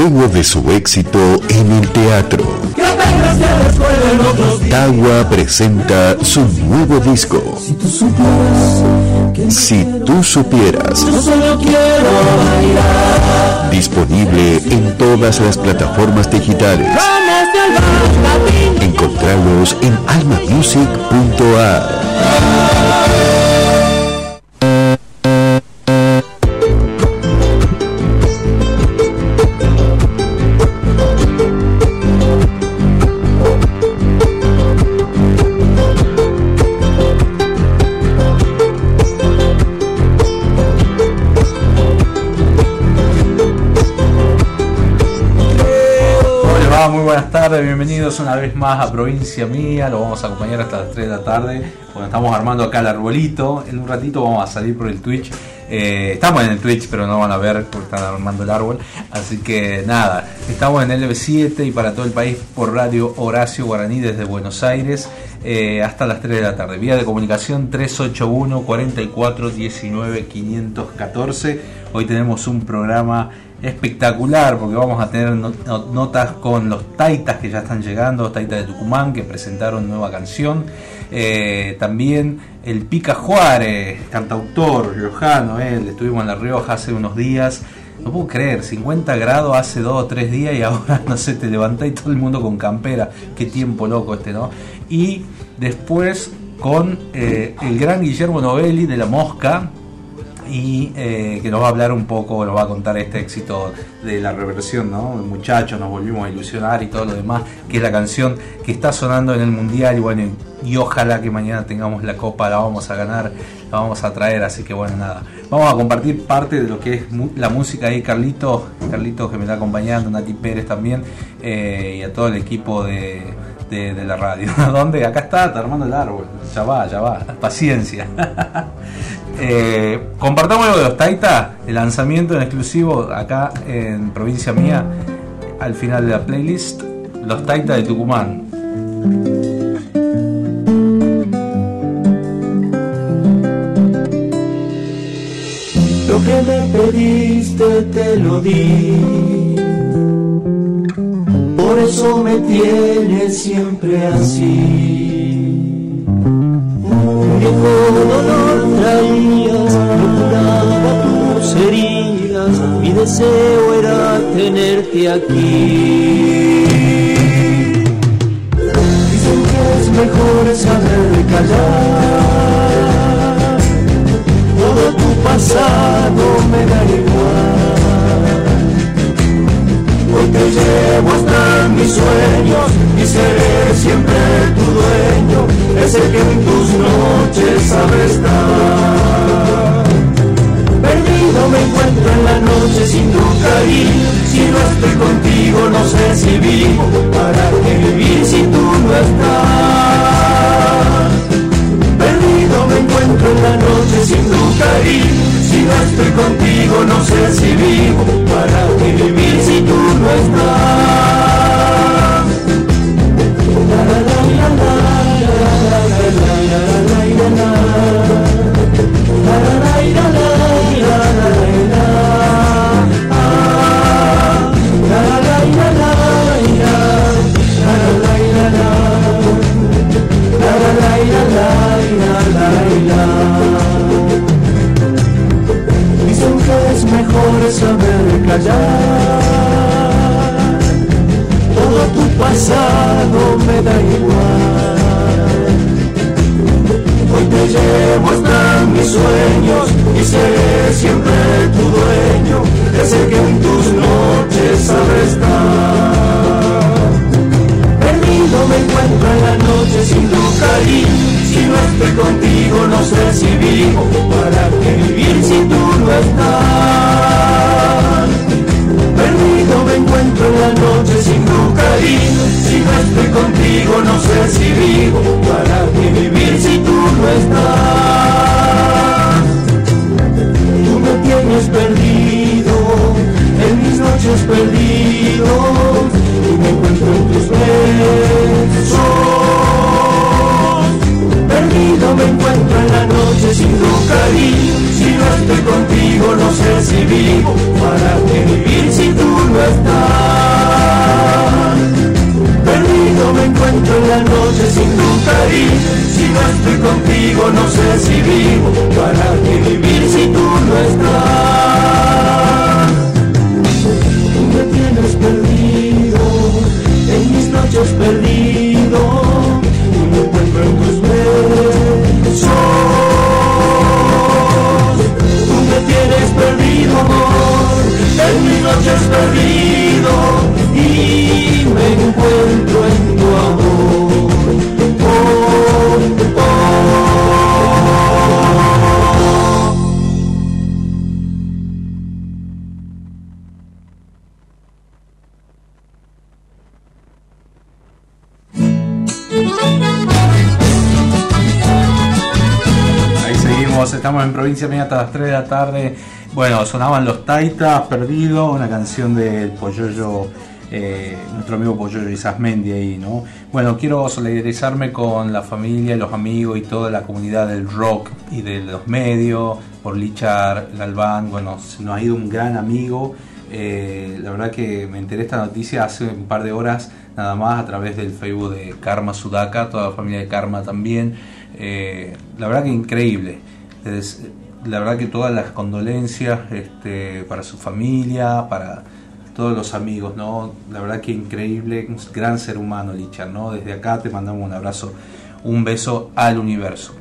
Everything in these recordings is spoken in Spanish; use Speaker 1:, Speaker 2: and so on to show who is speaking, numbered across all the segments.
Speaker 1: Luego de su éxito en el teatro, Tawa presenta su nuevo disco. Si tú supieras. Disponible en todas las plataformas digitales. Encontrarlos en almamusic.ar.
Speaker 2: bienvenidos una vez más a Provincia Mía, lo vamos a acompañar hasta las 3 de la tarde, cuando estamos armando acá el arbolito, en un ratito vamos a salir por el Twitch, Eh, estamos en el Twitch pero no van a ver porque están armando el árbol, así que nada, estamos en LB7 y para todo el país por Radio Horacio Guaraní desde Buenos Aires eh, hasta las 3 de la tarde, vía de comunicación 381 44 19 514, hoy tenemos un programa espectacular porque vamos a tener no- no- notas con los taitas que ya están llegando, los taitas de Tucumán que presentaron nueva canción. Eh, también el Pica Juárez, cantautor riojano, él, estuvimos en La Rioja hace unos días. No puedo creer, 50 grados hace dos o tres días y ahora no sé, te levantás y todo el mundo con campera. Qué tiempo loco este, ¿no? Y después con eh, el gran Guillermo Novelli de La Mosca, y eh, que nos va a hablar un poco, nos va a contar este éxito de la reversión, ¿no? Muchachos, nos volvimos a ilusionar y todo lo demás, que es la canción que está sonando en el mundial y bueno, y ojalá que mañana tengamos la copa, la vamos a ganar, la vamos a traer, así que bueno, nada. Vamos a compartir parte de lo que es la música ahí, Carlitos, Carlitos que me está acompañando, Nati Pérez también, eh, y a todo el equipo de, de, de la radio. ¿Dónde? Acá está, está armando el árbol. Ya va, ya va, paciencia. Eh, compartamos algo de los Taita, el lanzamiento en exclusivo acá en provincia mía, al final de la playlist, los Taita de Tucumán.
Speaker 3: Lo que me pediste te lo di. Por eso me tienes siempre así. Viejo dolor traías, no curaba tus heridas. Mi deseo era tenerte aquí. Dicen que es mejor saber callar. Todo tu pasado me da igual. Hoy te llevo hasta mis sueños y seré siempre tu dueño, ese que en tus noches sabe estar. Perdido me encuentro en la noche sin tu cariño, si no estoy contigo no sé si vivo, para qué vivir si tú no estás. Perdido me encuentro en la noche sin tu cariño estoy contigo no sé si vivo, para qué vivir si tú no estás. Mejor saber callar. Todo tu pasado me da igual. Hoy te llevo hasta mis sueños y seré siempre tu dueño. Ese que en tus noches sabe estar no me encuentro en la noche sin tu cariño. Si no estoy contigo, no sé si vivo. ¿Para qué vivir si tú no estás? Perdido me encuentro en la noche sin tu cariño. Si no estoy contigo, no sé si vivo. ¿Para qué vivir si tú no estás? Tú me tienes perdido, en mis noches perdido. Perdido me encuentro en la noche sin tu cariño, si no estoy contigo no sé si vivo, para qué vivir si tú no estás. Perdido me encuentro en la noche sin tu cariño, si no estoy contigo no sé si vivo, para qué vivir si tú no estás. Tú me tienes perdido tus besos. Tú me tienes perdido, amor, en mis noches perdido, y me encuentro en
Speaker 2: provincia mía hasta las 3 de la tarde. Bueno, sonaban los Taitas, Perdido, una canción del Polloyo, eh, nuestro amigo Polloyo Isasmendi ahí, ¿no? Bueno, quiero solidarizarme con la familia, los amigos y toda la comunidad del rock y de los medios, por Lichar, Galván, bueno, nos ha ido un gran amigo. Eh, la verdad que me enteré esta noticia hace un par de horas nada más a través del Facebook de Karma Sudaka, toda la familia de Karma también. Eh, la verdad que increíble. La verdad que todas las condolencias este, para su familia, para todos los amigos, ¿no? La verdad que increíble, un gran ser humano, Lichar, ¿no? Desde acá te mandamos un abrazo, un beso al universo.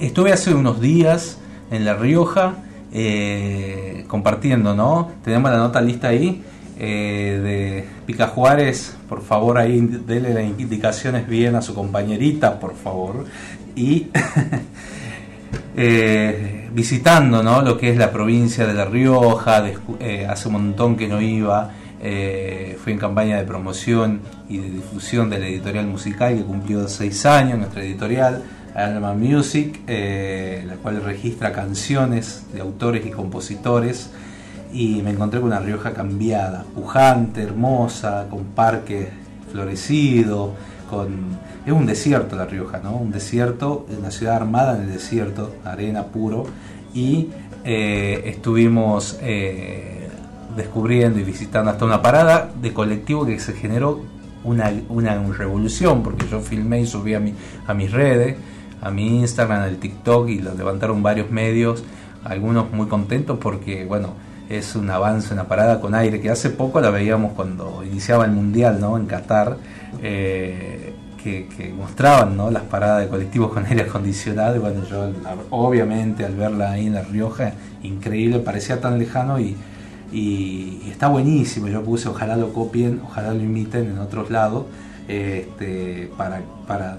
Speaker 2: Estuve hace unos días en La Rioja eh, compartiendo, ¿no? Tenemos la nota lista ahí eh, de Pica Juárez. Por favor, ahí dele las indicaciones bien a su compañerita, por favor. Y eh, visitando, ¿no? Lo que es la provincia de La Rioja. eh, hace un montón que no iba. Eh, fui en campaña de promoción y de difusión de la editorial musical que cumplió seis años, nuestra editorial, Alma Music, la cual registra canciones de autores y compositores. Y me encontré con una Rioja cambiada, pujante, hermosa, con parques florecido, con... Es un desierto La Rioja, ¿no? Un desierto, una ciudad armada en el desierto, arena puro. Y eh, estuvimos eh, descubriendo y visitando hasta una parada de colectivo que se generó una, una revolución, porque yo filmé y subí a, mi, a mis redes, a mi Instagram, al TikTok, y lo levantaron varios medios, algunos muy contentos porque, bueno, es un avance, una parada con aire, que hace poco la veíamos cuando iniciaba el Mundial, ¿no? En Qatar, eh, que, mostraban, ¿no? Las paradas de colectivos con aire acondicionado, y yo obviamente al verla ahí en La Rioja, increíble, parecía tan lejano y, está buenísimo. Yo puse, ojalá lo copien, ojalá lo imiten en otros lados, este, para, para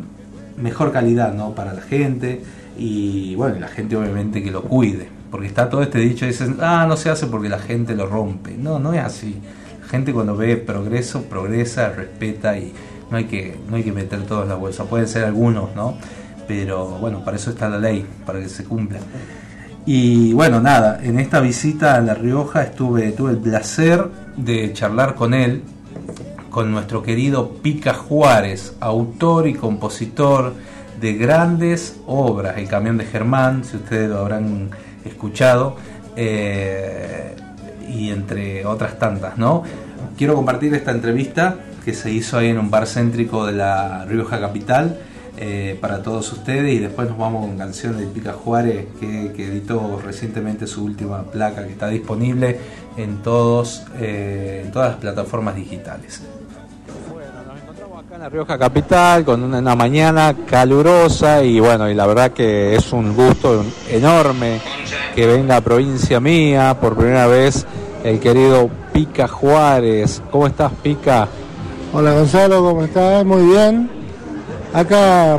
Speaker 2: mejor calidad, ¿no? Para la gente y bueno, la gente obviamente que lo cuide, porque está todo este dicho, dicen, ah, no se hace porque la gente lo rompe. No, no es así. La gente cuando ve progreso, progresa, respeta y no hay que, no hay que meter todos en la bolsa. Pueden ser algunos, ¿no? Pero bueno, para eso está la ley, para que se cumpla. Y bueno, nada, en esta visita a La Rioja estuve, tuve el placer de charlar con él, con nuestro querido Pica Juárez, autor y compositor de grandes obras, El Camión de Germán, si ustedes lo habrán escuchado, eh, y entre otras tantas, ¿no? Quiero compartir esta entrevista que se hizo ahí en un bar céntrico de la Rioja Capital eh, para todos ustedes y después nos vamos con canción de Pica Juárez que, editó recientemente su última placa que está disponible en todos eh, en todas las plataformas digitales.
Speaker 4: Bueno, acá en La Rioja Capital con una, una mañana calurosa y bueno, y la verdad que es un gusto enorme que venga a provincia mía por primera vez el querido Pica Juárez. ¿Cómo estás, Pica?
Speaker 5: Hola Gonzalo, ¿cómo estás? Muy bien. Acá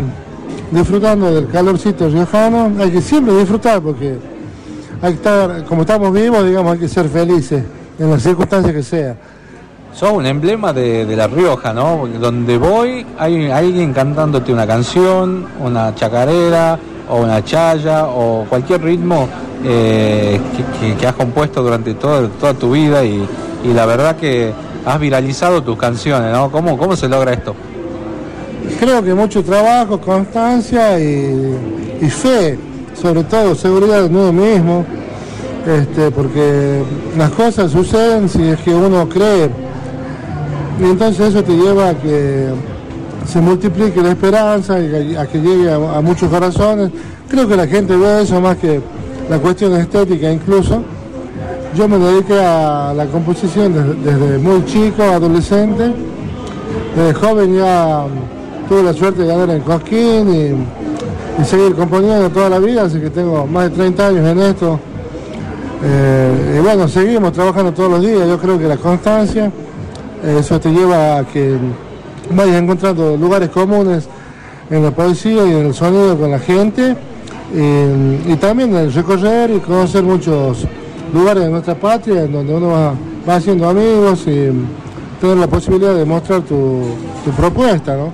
Speaker 5: disfrutando del calorcito riojano. Hay que siempre disfrutar porque hay que estar, como estamos vivos, digamos, hay que ser felices en las circunstancias que sea.
Speaker 4: Sos un emblema de, La Rioja, ¿no? Donde voy hay alguien cantándote una canción, una chacarera o una chaya o cualquier ritmo eh, que, has compuesto durante toda tu vida y la verdad que has viralizado tus canciones, ¿no? ¿Cómo, cómo se logra esto?
Speaker 5: Creo que mucho trabajo, constancia y, fe, sobre todo seguridad en uno mismo, este, porque las cosas suceden si es que uno cree. Y entonces eso te lleva a que se multiplique la esperanza y a, a que llegue a, a muchos corazones. creo que la gente ve eso más que la cuestión estética incluso. Yo me dediqué a la composición desde, muy chico, adolescente. Desde joven ya tuve la suerte de ganar en Cosquín y, y seguir componiendo toda la vida, así que tengo más de 30 años en esto. Eh, y bueno, seguimos trabajando todos los días. Yo creo que la constancia, eh, eso te lleva a que vayas encontrando lugares comunes en la poesía y en el sonido con la gente. Y, y también el recorrer y conocer muchos lugares de nuestra patria en donde uno va, va haciendo amigos y tener la posibilidad de mostrar tu, tu propuesta, ¿no?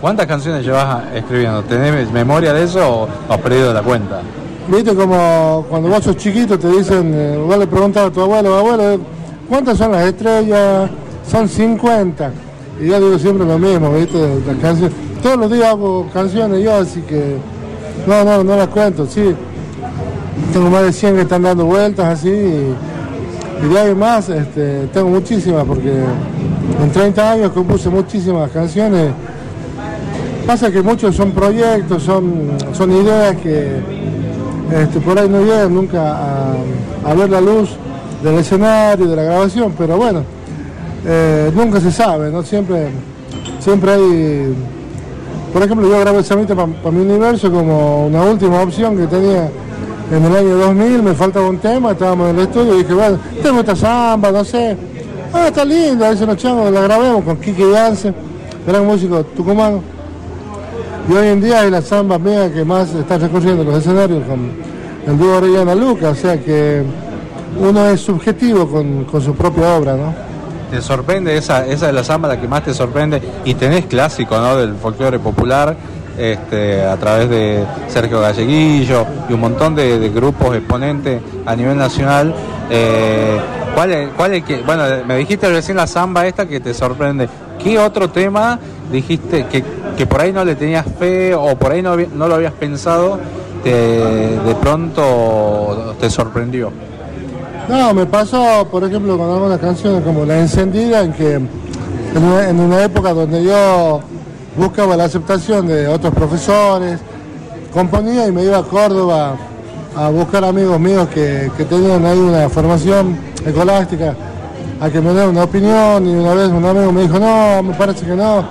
Speaker 2: ¿Cuántas canciones llevas escribiendo? ¿Tenés memoria de eso o has perdido la cuenta?
Speaker 5: Viste como cuando vos sos chiquito te dicen, eh, vos le preguntas a tu abuelo, abuelo, ¿cuántas son las estrellas? Son 50. Y yo digo siempre lo mismo, viste, las canciones. Todos los días hago canciones yo, así que no, no, no las cuento, sí. Tengo más de 100 que están dando vueltas así y, de ahí más este, tengo muchísimas porque en 30 años compuse muchísimas canciones. Pasa que muchos son proyectos, son, son ideas que este, por ahí no llegan nunca a, a ver la luz del escenario, de la grabación, pero bueno, eh, nunca se sabe, ¿no? Siempre, siempre hay, por ejemplo, yo grabé Samita para mi universo como una última opción que tenía en el año 2000, me faltaba un tema, estábamos en el estudio y dije, bueno, tengo esta samba, no sé, ah, está linda, dice los changos, la grabemos con Kiki Dance, gran músico tucumano. Y hoy en día es la samba mía que más está recorriendo los escenarios con el dúo Orellana Luca, o sea que uno es subjetivo con, con su propia obra, ¿no?
Speaker 2: ¿Te sorprende esa, esa de la samba la que más te sorprende? Y tenés clásico, ¿no? Del folclore popular, este, a través de Sergio Galleguillo y un montón de, grupos exponentes a nivel nacional. Eh, ¿Cuál que, bueno, me dijiste recién la samba esta que te sorprende. ¿Qué otro tema dijiste que, que por ahí no le tenías fe o por ahí no, no lo habías pensado, te, de pronto te sorprendió?
Speaker 5: No, me pasó, por ejemplo, con algunas canciones como La Encendida, en que en una época donde yo buscaba la aceptación de otros profesores, componía y me iba a Córdoba a buscar amigos míos que, que tenían ahí una formación escolástica, a que me dieran una opinión y una vez un amigo me dijo, no, me parece que no.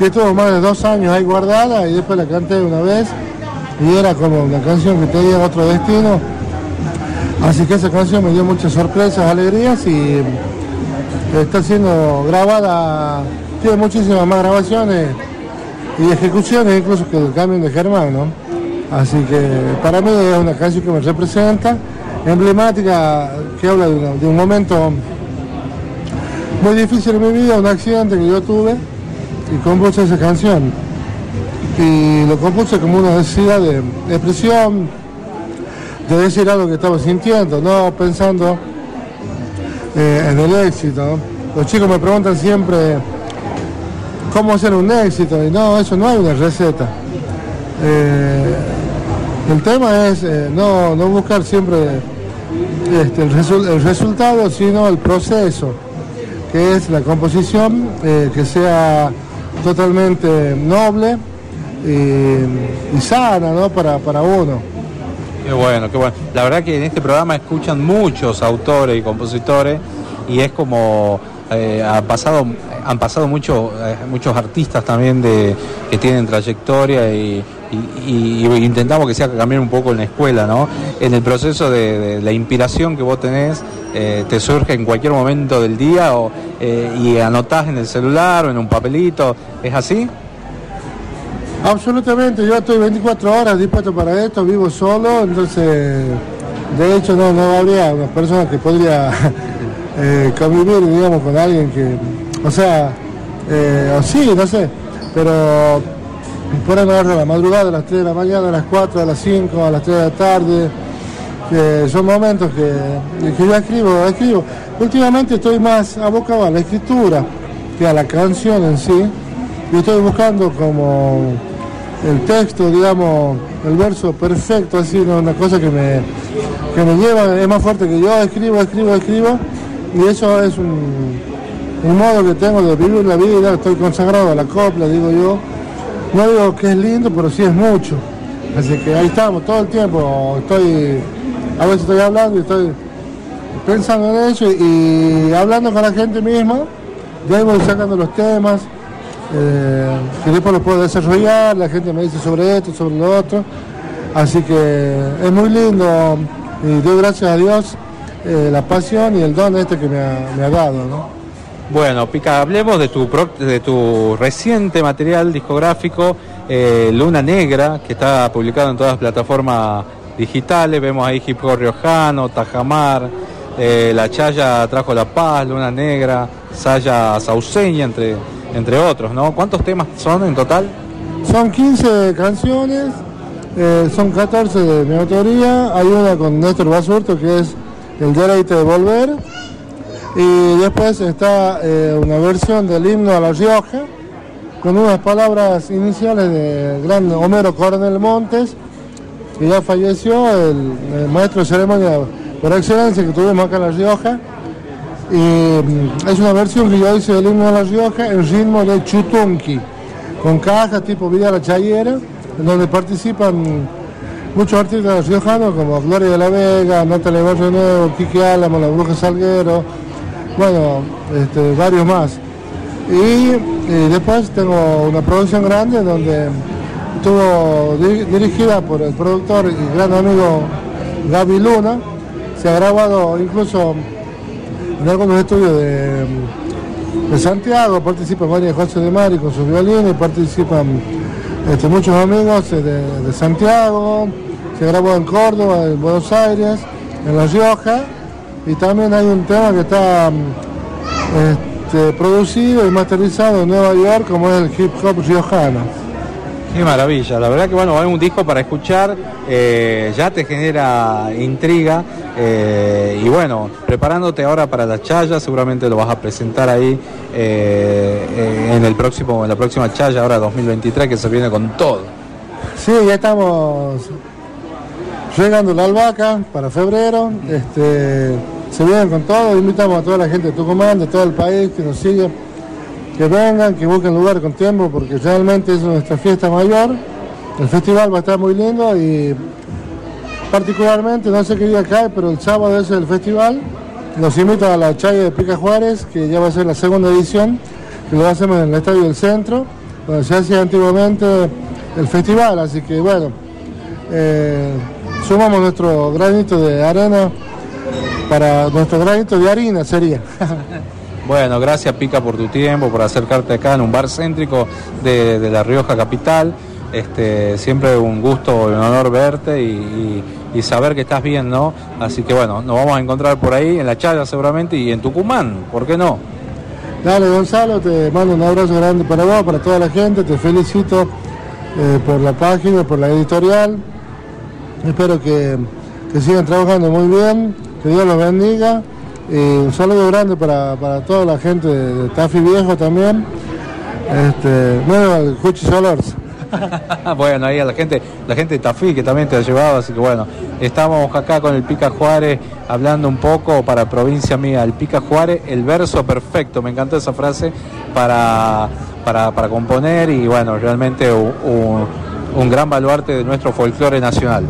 Speaker 5: Y estuvo más de dos años ahí guardada y después la canté una vez y era como una canción que tenía otro destino. Así que esa canción me dio muchas sorpresas, alegrías y está siendo grabada, tiene muchísimas más grabaciones y ejecuciones incluso que el camión de Germán. Así que para mí es una canción que me representa, emblemática, que habla de, un momento muy difícil en mi vida, un accidente que yo tuve y compuse esa canción. Y lo compuse como una necesidad de expresión, de decir algo que estaba sintiendo, no pensando eh, en el éxito. Los chicos me preguntan siempre cómo hacer un éxito y no, eso no hay una receta. Eh, el tema es eh, no, no buscar siempre este, el, resu- el resultado, sino el proceso, que es la composición eh, que sea totalmente noble y, sana ¿no? para, para uno.
Speaker 2: Qué bueno, qué bueno. La verdad que en este programa escuchan muchos autores y compositores y es como eh, ha pasado, han pasado mucho, eh, muchos artistas también de, que tienen trayectoria y, intentamos que sea cambiar un poco en la escuela, ¿no? En el proceso de, la inspiración que vos tenés, eh, te surge en cualquier momento del día o, eh, y anotás en el celular o en un papelito, ¿es así?
Speaker 5: Absolutamente, yo estoy 24 horas dispuesto para esto, vivo solo, entonces de hecho no, no habría una persona que podría convivir, digamos, con alguien que, o sea, eh, sí, no sé, pero me agarro a la madrugada, a las 3 de la mañana, a las 4, a las 5, a las 3 de la tarde, que son momentos que, que yo escribo, escribo. Últimamente estoy más abocado a la escritura que a la canción en sí, y estoy buscando como el texto, digamos, el verso perfecto, así, una cosa que me, que me lleva, es más fuerte que yo, escribo, escribo, escribo, y eso es un, un modo que tengo de vivir la vida, estoy consagrado a la copla, digo yo. No digo que es lindo, pero sí es mucho. Así que ahí estamos todo el tiempo. Estoy, a veces estoy hablando y estoy pensando en eso y, hablando con la gente misma. De ahí sacando los temas, eh, que después los puedo desarrollar, la gente me dice sobre esto, sobre lo otro. Así que es muy lindo y doy gracias a Dios eh, la pasión y el don este que me ha, dado. ¿no?
Speaker 2: Bueno, Pica, hablemos de tu, de tu reciente material discográfico, eh, Luna Negra, que está publicado en todas las plataformas digitales. Vemos ahí Hip Hop Riojano, Tajamar, eh, La Chaya trajo La Paz, Luna Negra, Saya Sauceña, entre, entre otros, ¿no? ¿Cuántos temas son en total?
Speaker 5: Son 15 canciones, son 14 de mi autoría. Hay una con Néstor Basurto que es el derecho de volver. Y después está eh, una versión del himno a La Rioja, con unas palabras iniciales del gran Homero Coronel Montes, que ya falleció, el, maestro de ceremonia por excelencia que tuvimos acá en La Rioja. Y mm, es una versión que yo hice del himno a La Rioja en ritmo de chutunqui, con cajas tipo Vida La Chayera, en donde participan muchos artistas riojanos como Gloria de la Vega, Natalia Barrio Nuevo, Kiki Álamo, La Bruja Salguero, bueno, este, varios más. Y, después tengo una producción grande donde estuvo dirigida por el productor y gran amigo Gaby Luna. Se ha grabado incluso en algunos estudios de, Santiago, participa María José de Mari con sus violines, participan este, muchos amigos de Santiago, se grabó en Córdoba, en Buenos Aires, en La Rioja, y también hay un tema que está mm, este, producido y masterizado en Nueva York, como es el hip hop riojano.
Speaker 2: Qué maravilla, la verdad que bueno, hay un disco para escuchar, eh, ya te genera intriga eh, y bueno, preparándote ahora para la chaya, seguramente lo vas a presentar ahí eh, en el próximo, en la próxima chaya ahora 2023 que se viene con todo.
Speaker 5: Sí, ya estamos llegando la albahaca para febrero. Este, se vienen con todo, invitamos a toda la gente de Tucumán, de todo el país que nos sigue, que vengan, que busquen lugar con tiempo, porque realmente es nuestra fiesta mayor. El festival va a estar muy lindo y particularmente, no sé qué día cae, pero el sábado es el festival. Nos invita a la Chaya de Pica Juárez, que ya va a ser la segunda edición, que lo hacemos en el Estadio del Centro, donde se hacía antiguamente el festival, así que bueno, eh, sumamos nuestro granito de arena para nuestro granito de harina sería.
Speaker 2: Bueno, gracias Pica por tu tiempo, por acercarte acá en un bar céntrico de, La Rioja Capital. Este, siempre un gusto y un honor verte y, saber que estás bien, ¿no? Así que bueno, nos vamos a encontrar por ahí, en la Chaya seguramente y en Tucumán, ¿por qué no?
Speaker 5: Dale Gonzalo, te mando un abrazo grande para vos, para toda la gente, te felicito eh, por la página, por la editorial, Espero que, sigan trabajando muy bien, que Dios los bendiga. Y un saludo grande para, toda la gente de, Tafi Viejo también. Este, bueno, el Cuchi Solars.
Speaker 2: bueno, ahí a la gente, la gente de Tafí que también te ha llevado, así que bueno, estamos acá con el Pica Juárez hablando un poco para provincia mía, el Pica Juárez, el verso perfecto, me encantó esa frase para, para, componer y bueno, realmente un gran baluarte de nuestro folclore nacional.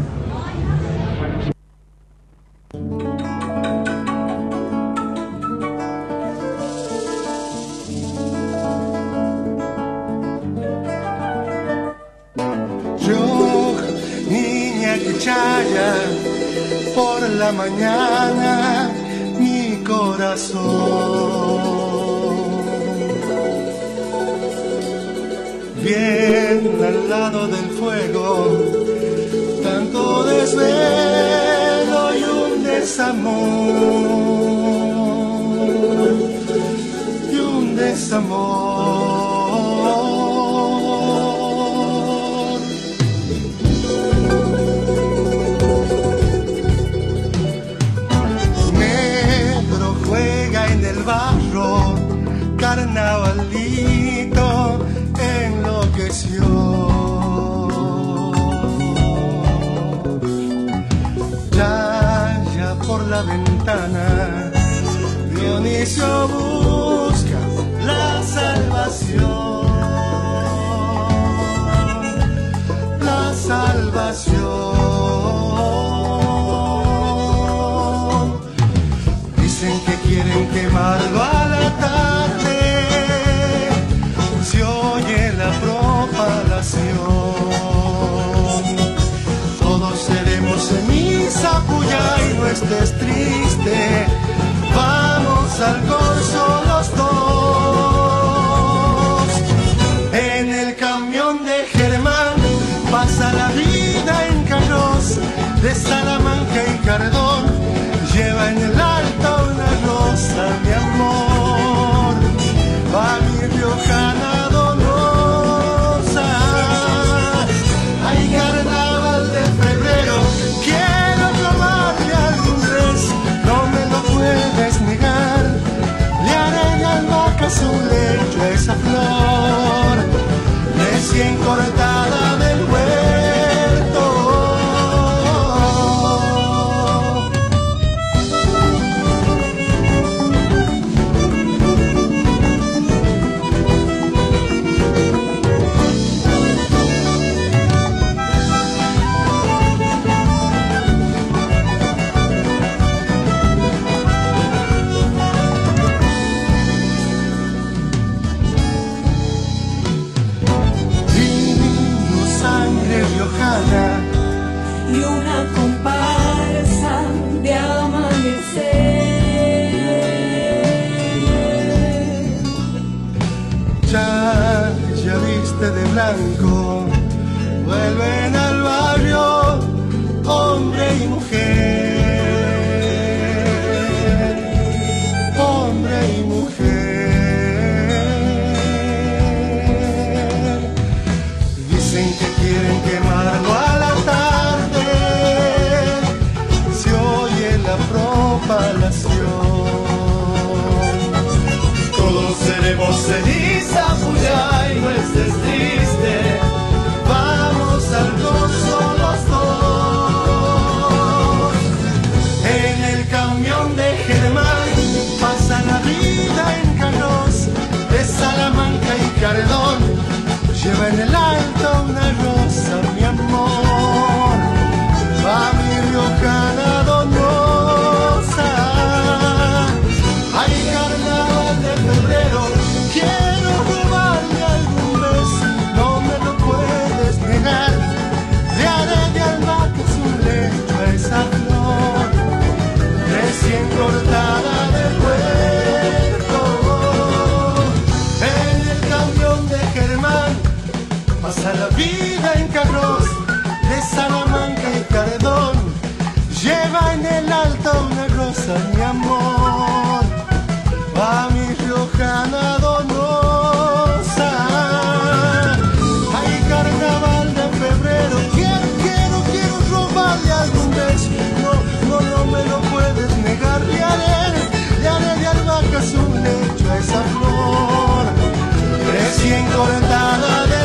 Speaker 6: cortada del.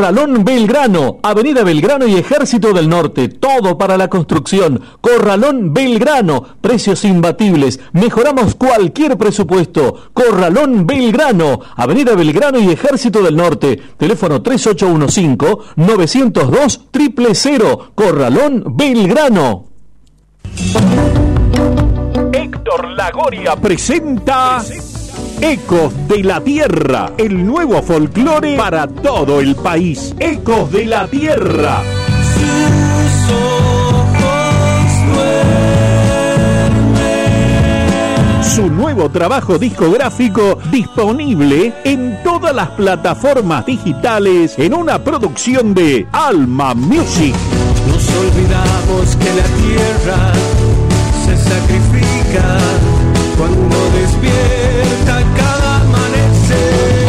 Speaker 7: Corralón Belgrano, Avenida Belgrano y Ejército del Norte todo para la construcción. Corralón Belgrano, precios imbatibles. Mejoramos cualquier presupuesto. Corralón Belgrano, Avenida Belgrano y Ejército del Norte. Teléfono 3815-902-000. Corralón Belgrano.
Speaker 8: Héctor Lagoria presenta... Ecos de la Tierra, el nuevo folclore para todo el país. Ecos de la Tierra su nuevo trabajo discográfico disponible en todas las plataformas digitales en una producción de Alma Music.
Speaker 3: Nos olvidamos que la tierra se sacrifica cuando despierta cada amanecer.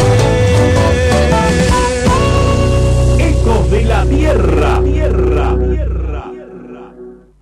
Speaker 8: Ecos de la tierra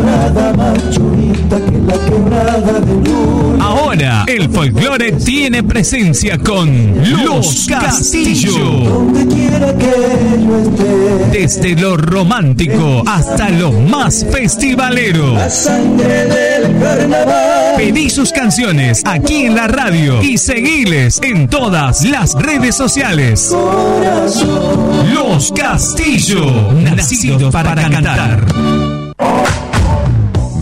Speaker 3: Quebrada más churita que la quebrada de luna.
Speaker 9: Ahora, el folclore tiene presencia con Los Castillo.
Speaker 3: Donde quiera que yo esté,
Speaker 9: Desde lo romántico hasta lo más festivalero.
Speaker 3: la sangre del carnaval.
Speaker 9: Pedí sus canciones aquí en la radio y seguiles en todas las redes sociales.
Speaker 3: Corazón,
Speaker 9: Los Castillo, nacidos para cantar.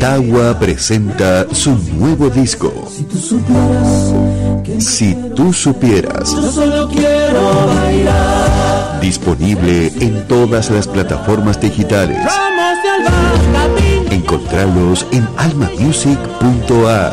Speaker 1: Tawa presenta su nuevo disco.
Speaker 3: Si tú supieras que
Speaker 1: Si tú supieras,
Speaker 3: yo solo quiero bailar.
Speaker 1: disponible en todas las plataformas digitales. Encontralos en almamusic.ar.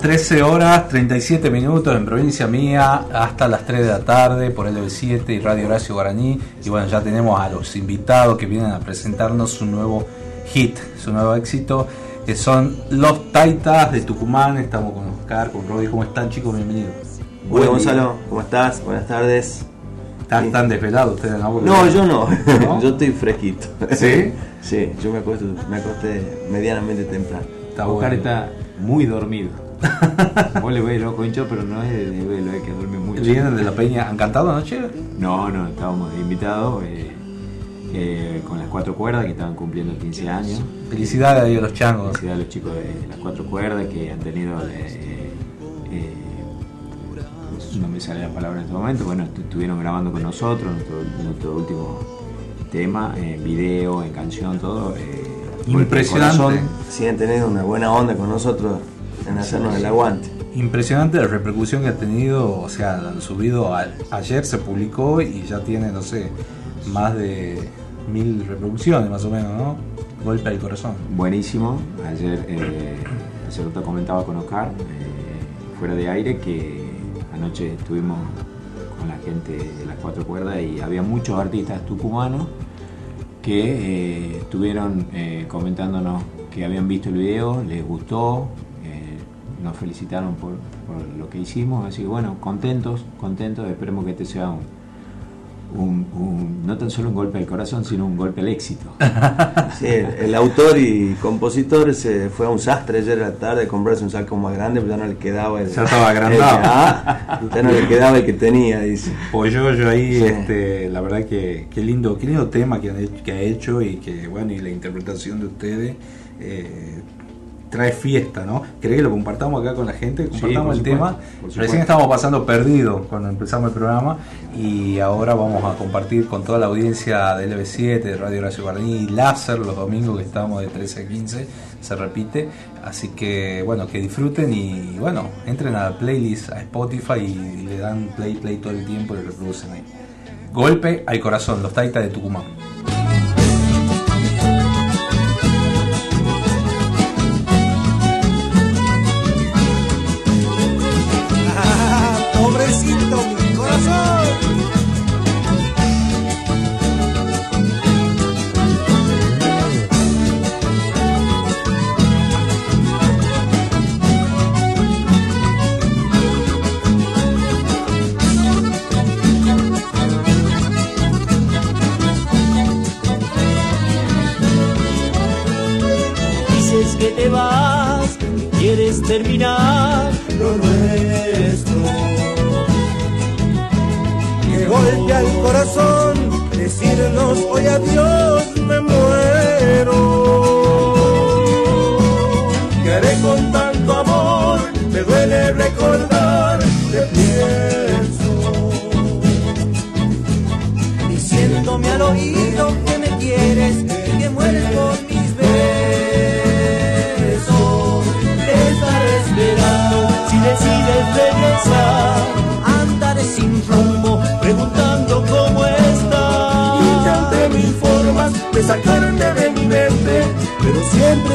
Speaker 2: 13 horas 37 minutos en provincia mía hasta las 3 de la tarde por el 7 y Radio Horacio Guaraní. Y bueno, ya tenemos a los invitados que vienen a presentarnos su nuevo hit, su nuevo éxito. que son los Taitas de Tucumán. Estamos con Oscar, con Rodi. ¿Cómo están, chicos? Bienvenidos.
Speaker 10: Hola Gonzalo, ¿cómo estás? Buenas tardes.
Speaker 2: ¿Están tan desvelados ustedes? No,
Speaker 10: No, yo no,
Speaker 2: ¿No?
Speaker 10: yo estoy fresquito.
Speaker 2: ¿Sí?
Speaker 10: Sí, yo me acuesto, me acosté medianamente temprano.
Speaker 2: Está
Speaker 11: Oscar
Speaker 2: bueno.
Speaker 11: está muy dormido. Vos le ves el ojo hinchado, pero no es de de velo, es que duerme mucho.
Speaker 2: ¿Vienen de la peña? ¿Han cantado anoche?
Speaker 11: No, no, estábamos de invitados eh, eh, con las cuatro cuerdas que estaban cumpliendo 15 años.
Speaker 2: Felicidades a los changos.
Speaker 11: Felicidades a los chicos de las cuatro cuerdas que han tenido. eh, eh, no me sale la palabra en este momento. Bueno, estu- estuvieron grabando con nosotros nuestro, nuestro último tema, en video, en canción, todo. eh,
Speaker 2: Impresionante.
Speaker 11: Corazón.
Speaker 10: Siguen teniendo una buena onda con nosotros en hacernos el aguante.
Speaker 2: Impresionante la repercusión que ha tenido, o sea, han subido, a- ayer se publicó y ya tiene, no sé, más de mil reproducciones más o menos, ¿no? Golpe al corazón.
Speaker 11: Buenísimo. Ayer, eh, hace rato comentaba con Oscar, eh, fuera de aire, que anoche estuvimos con la gente de las cuatro cuerdas y había muchos artistas tucumanos que eh, estuvieron eh, comentándonos que habían visto el video, les gustó, nos felicitaron por, por lo que hicimos, así que bueno, contentos, contentos, esperemos que este sea un, un- un- no tan solo un golpe al corazón, sino un golpe al éxito.
Speaker 10: Sí, el, el autor y compositor se fue a un sastre ayer a la tarde a comprarse un saco más grande, pero ya no le quedaba el.
Speaker 2: Ya estaba agrandado.
Speaker 10: el que- ah, ya no le quedaba el que tenía, dice.
Speaker 2: Pues yo, yo ahí,
Speaker 10: Sí.
Speaker 2: este, la verdad que qué lindo, qué lindo tema que, han que ha hecho y que, bueno, y la interpretación de ustedes eh, trae fiesta, ¿no? ¿Querés que lo compartamos acá con la gente? Compartamos el
Speaker 11: supuesto,
Speaker 2: tema. Recién estábamos pasando perdido cuando empezamos el programa y ahora vamos a compartir con toda la audiencia de LB7, de Radio Horacio Guarani y Láser los domingos que estamos de 13 a 15, se repite. Así que, bueno, que disfruten y, bueno, entren a la playlist, a Spotify y le dan play, play todo el tiempo y lo reproducen ahí. Golpe al corazón, los Taitas de Tucumán.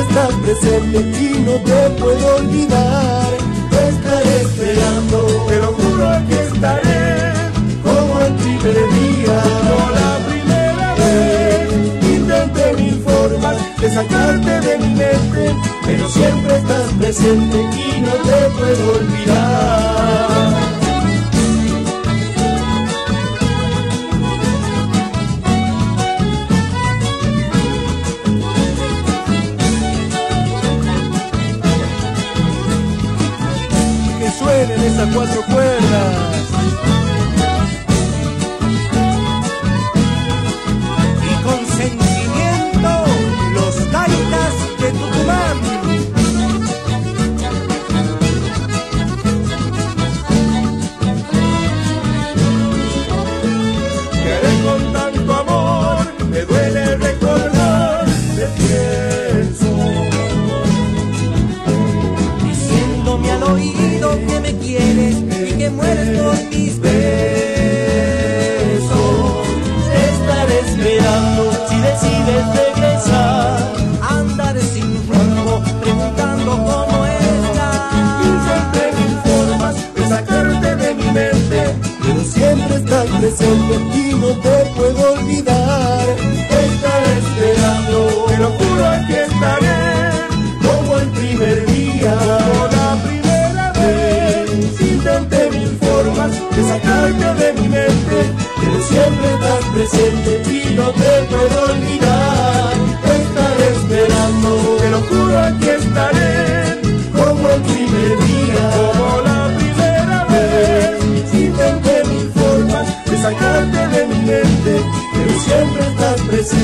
Speaker 3: Estás
Speaker 6: presente y no te puedo olvidar. Te estaré esperando, te lo juro que estaré como el primer día, como la primera vez. Intenté mil formas de sacarte de mi mente, pero siempre estás presente y no te puedo olvidar. Cuatro cuerdas. rise up.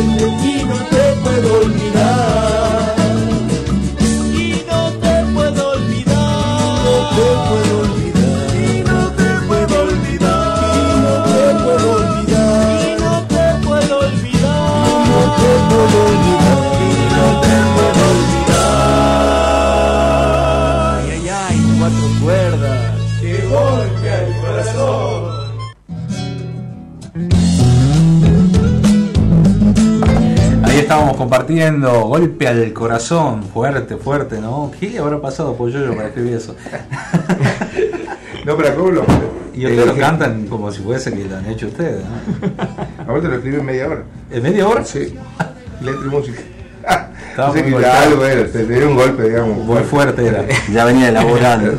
Speaker 6: el
Speaker 2: destino compartiendo. Golpe al corazón, fuerte, fuerte, ¿no? ¿Qué habrá pasado por yo para escribir eso?
Speaker 12: No, pero ¿cómo lo.?
Speaker 2: Y ustedes lo cantan como si fuese que lo han hecho ustedes, ¿no?
Speaker 12: Ahorita lo escribí en media hora.
Speaker 2: ¿En media hora?
Speaker 12: Sí. Letra y música.
Speaker 2: Estaba muy
Speaker 12: algo era, te dio un golpe, digamos.
Speaker 2: Muy fuerte era.
Speaker 10: Ya venía elaborando.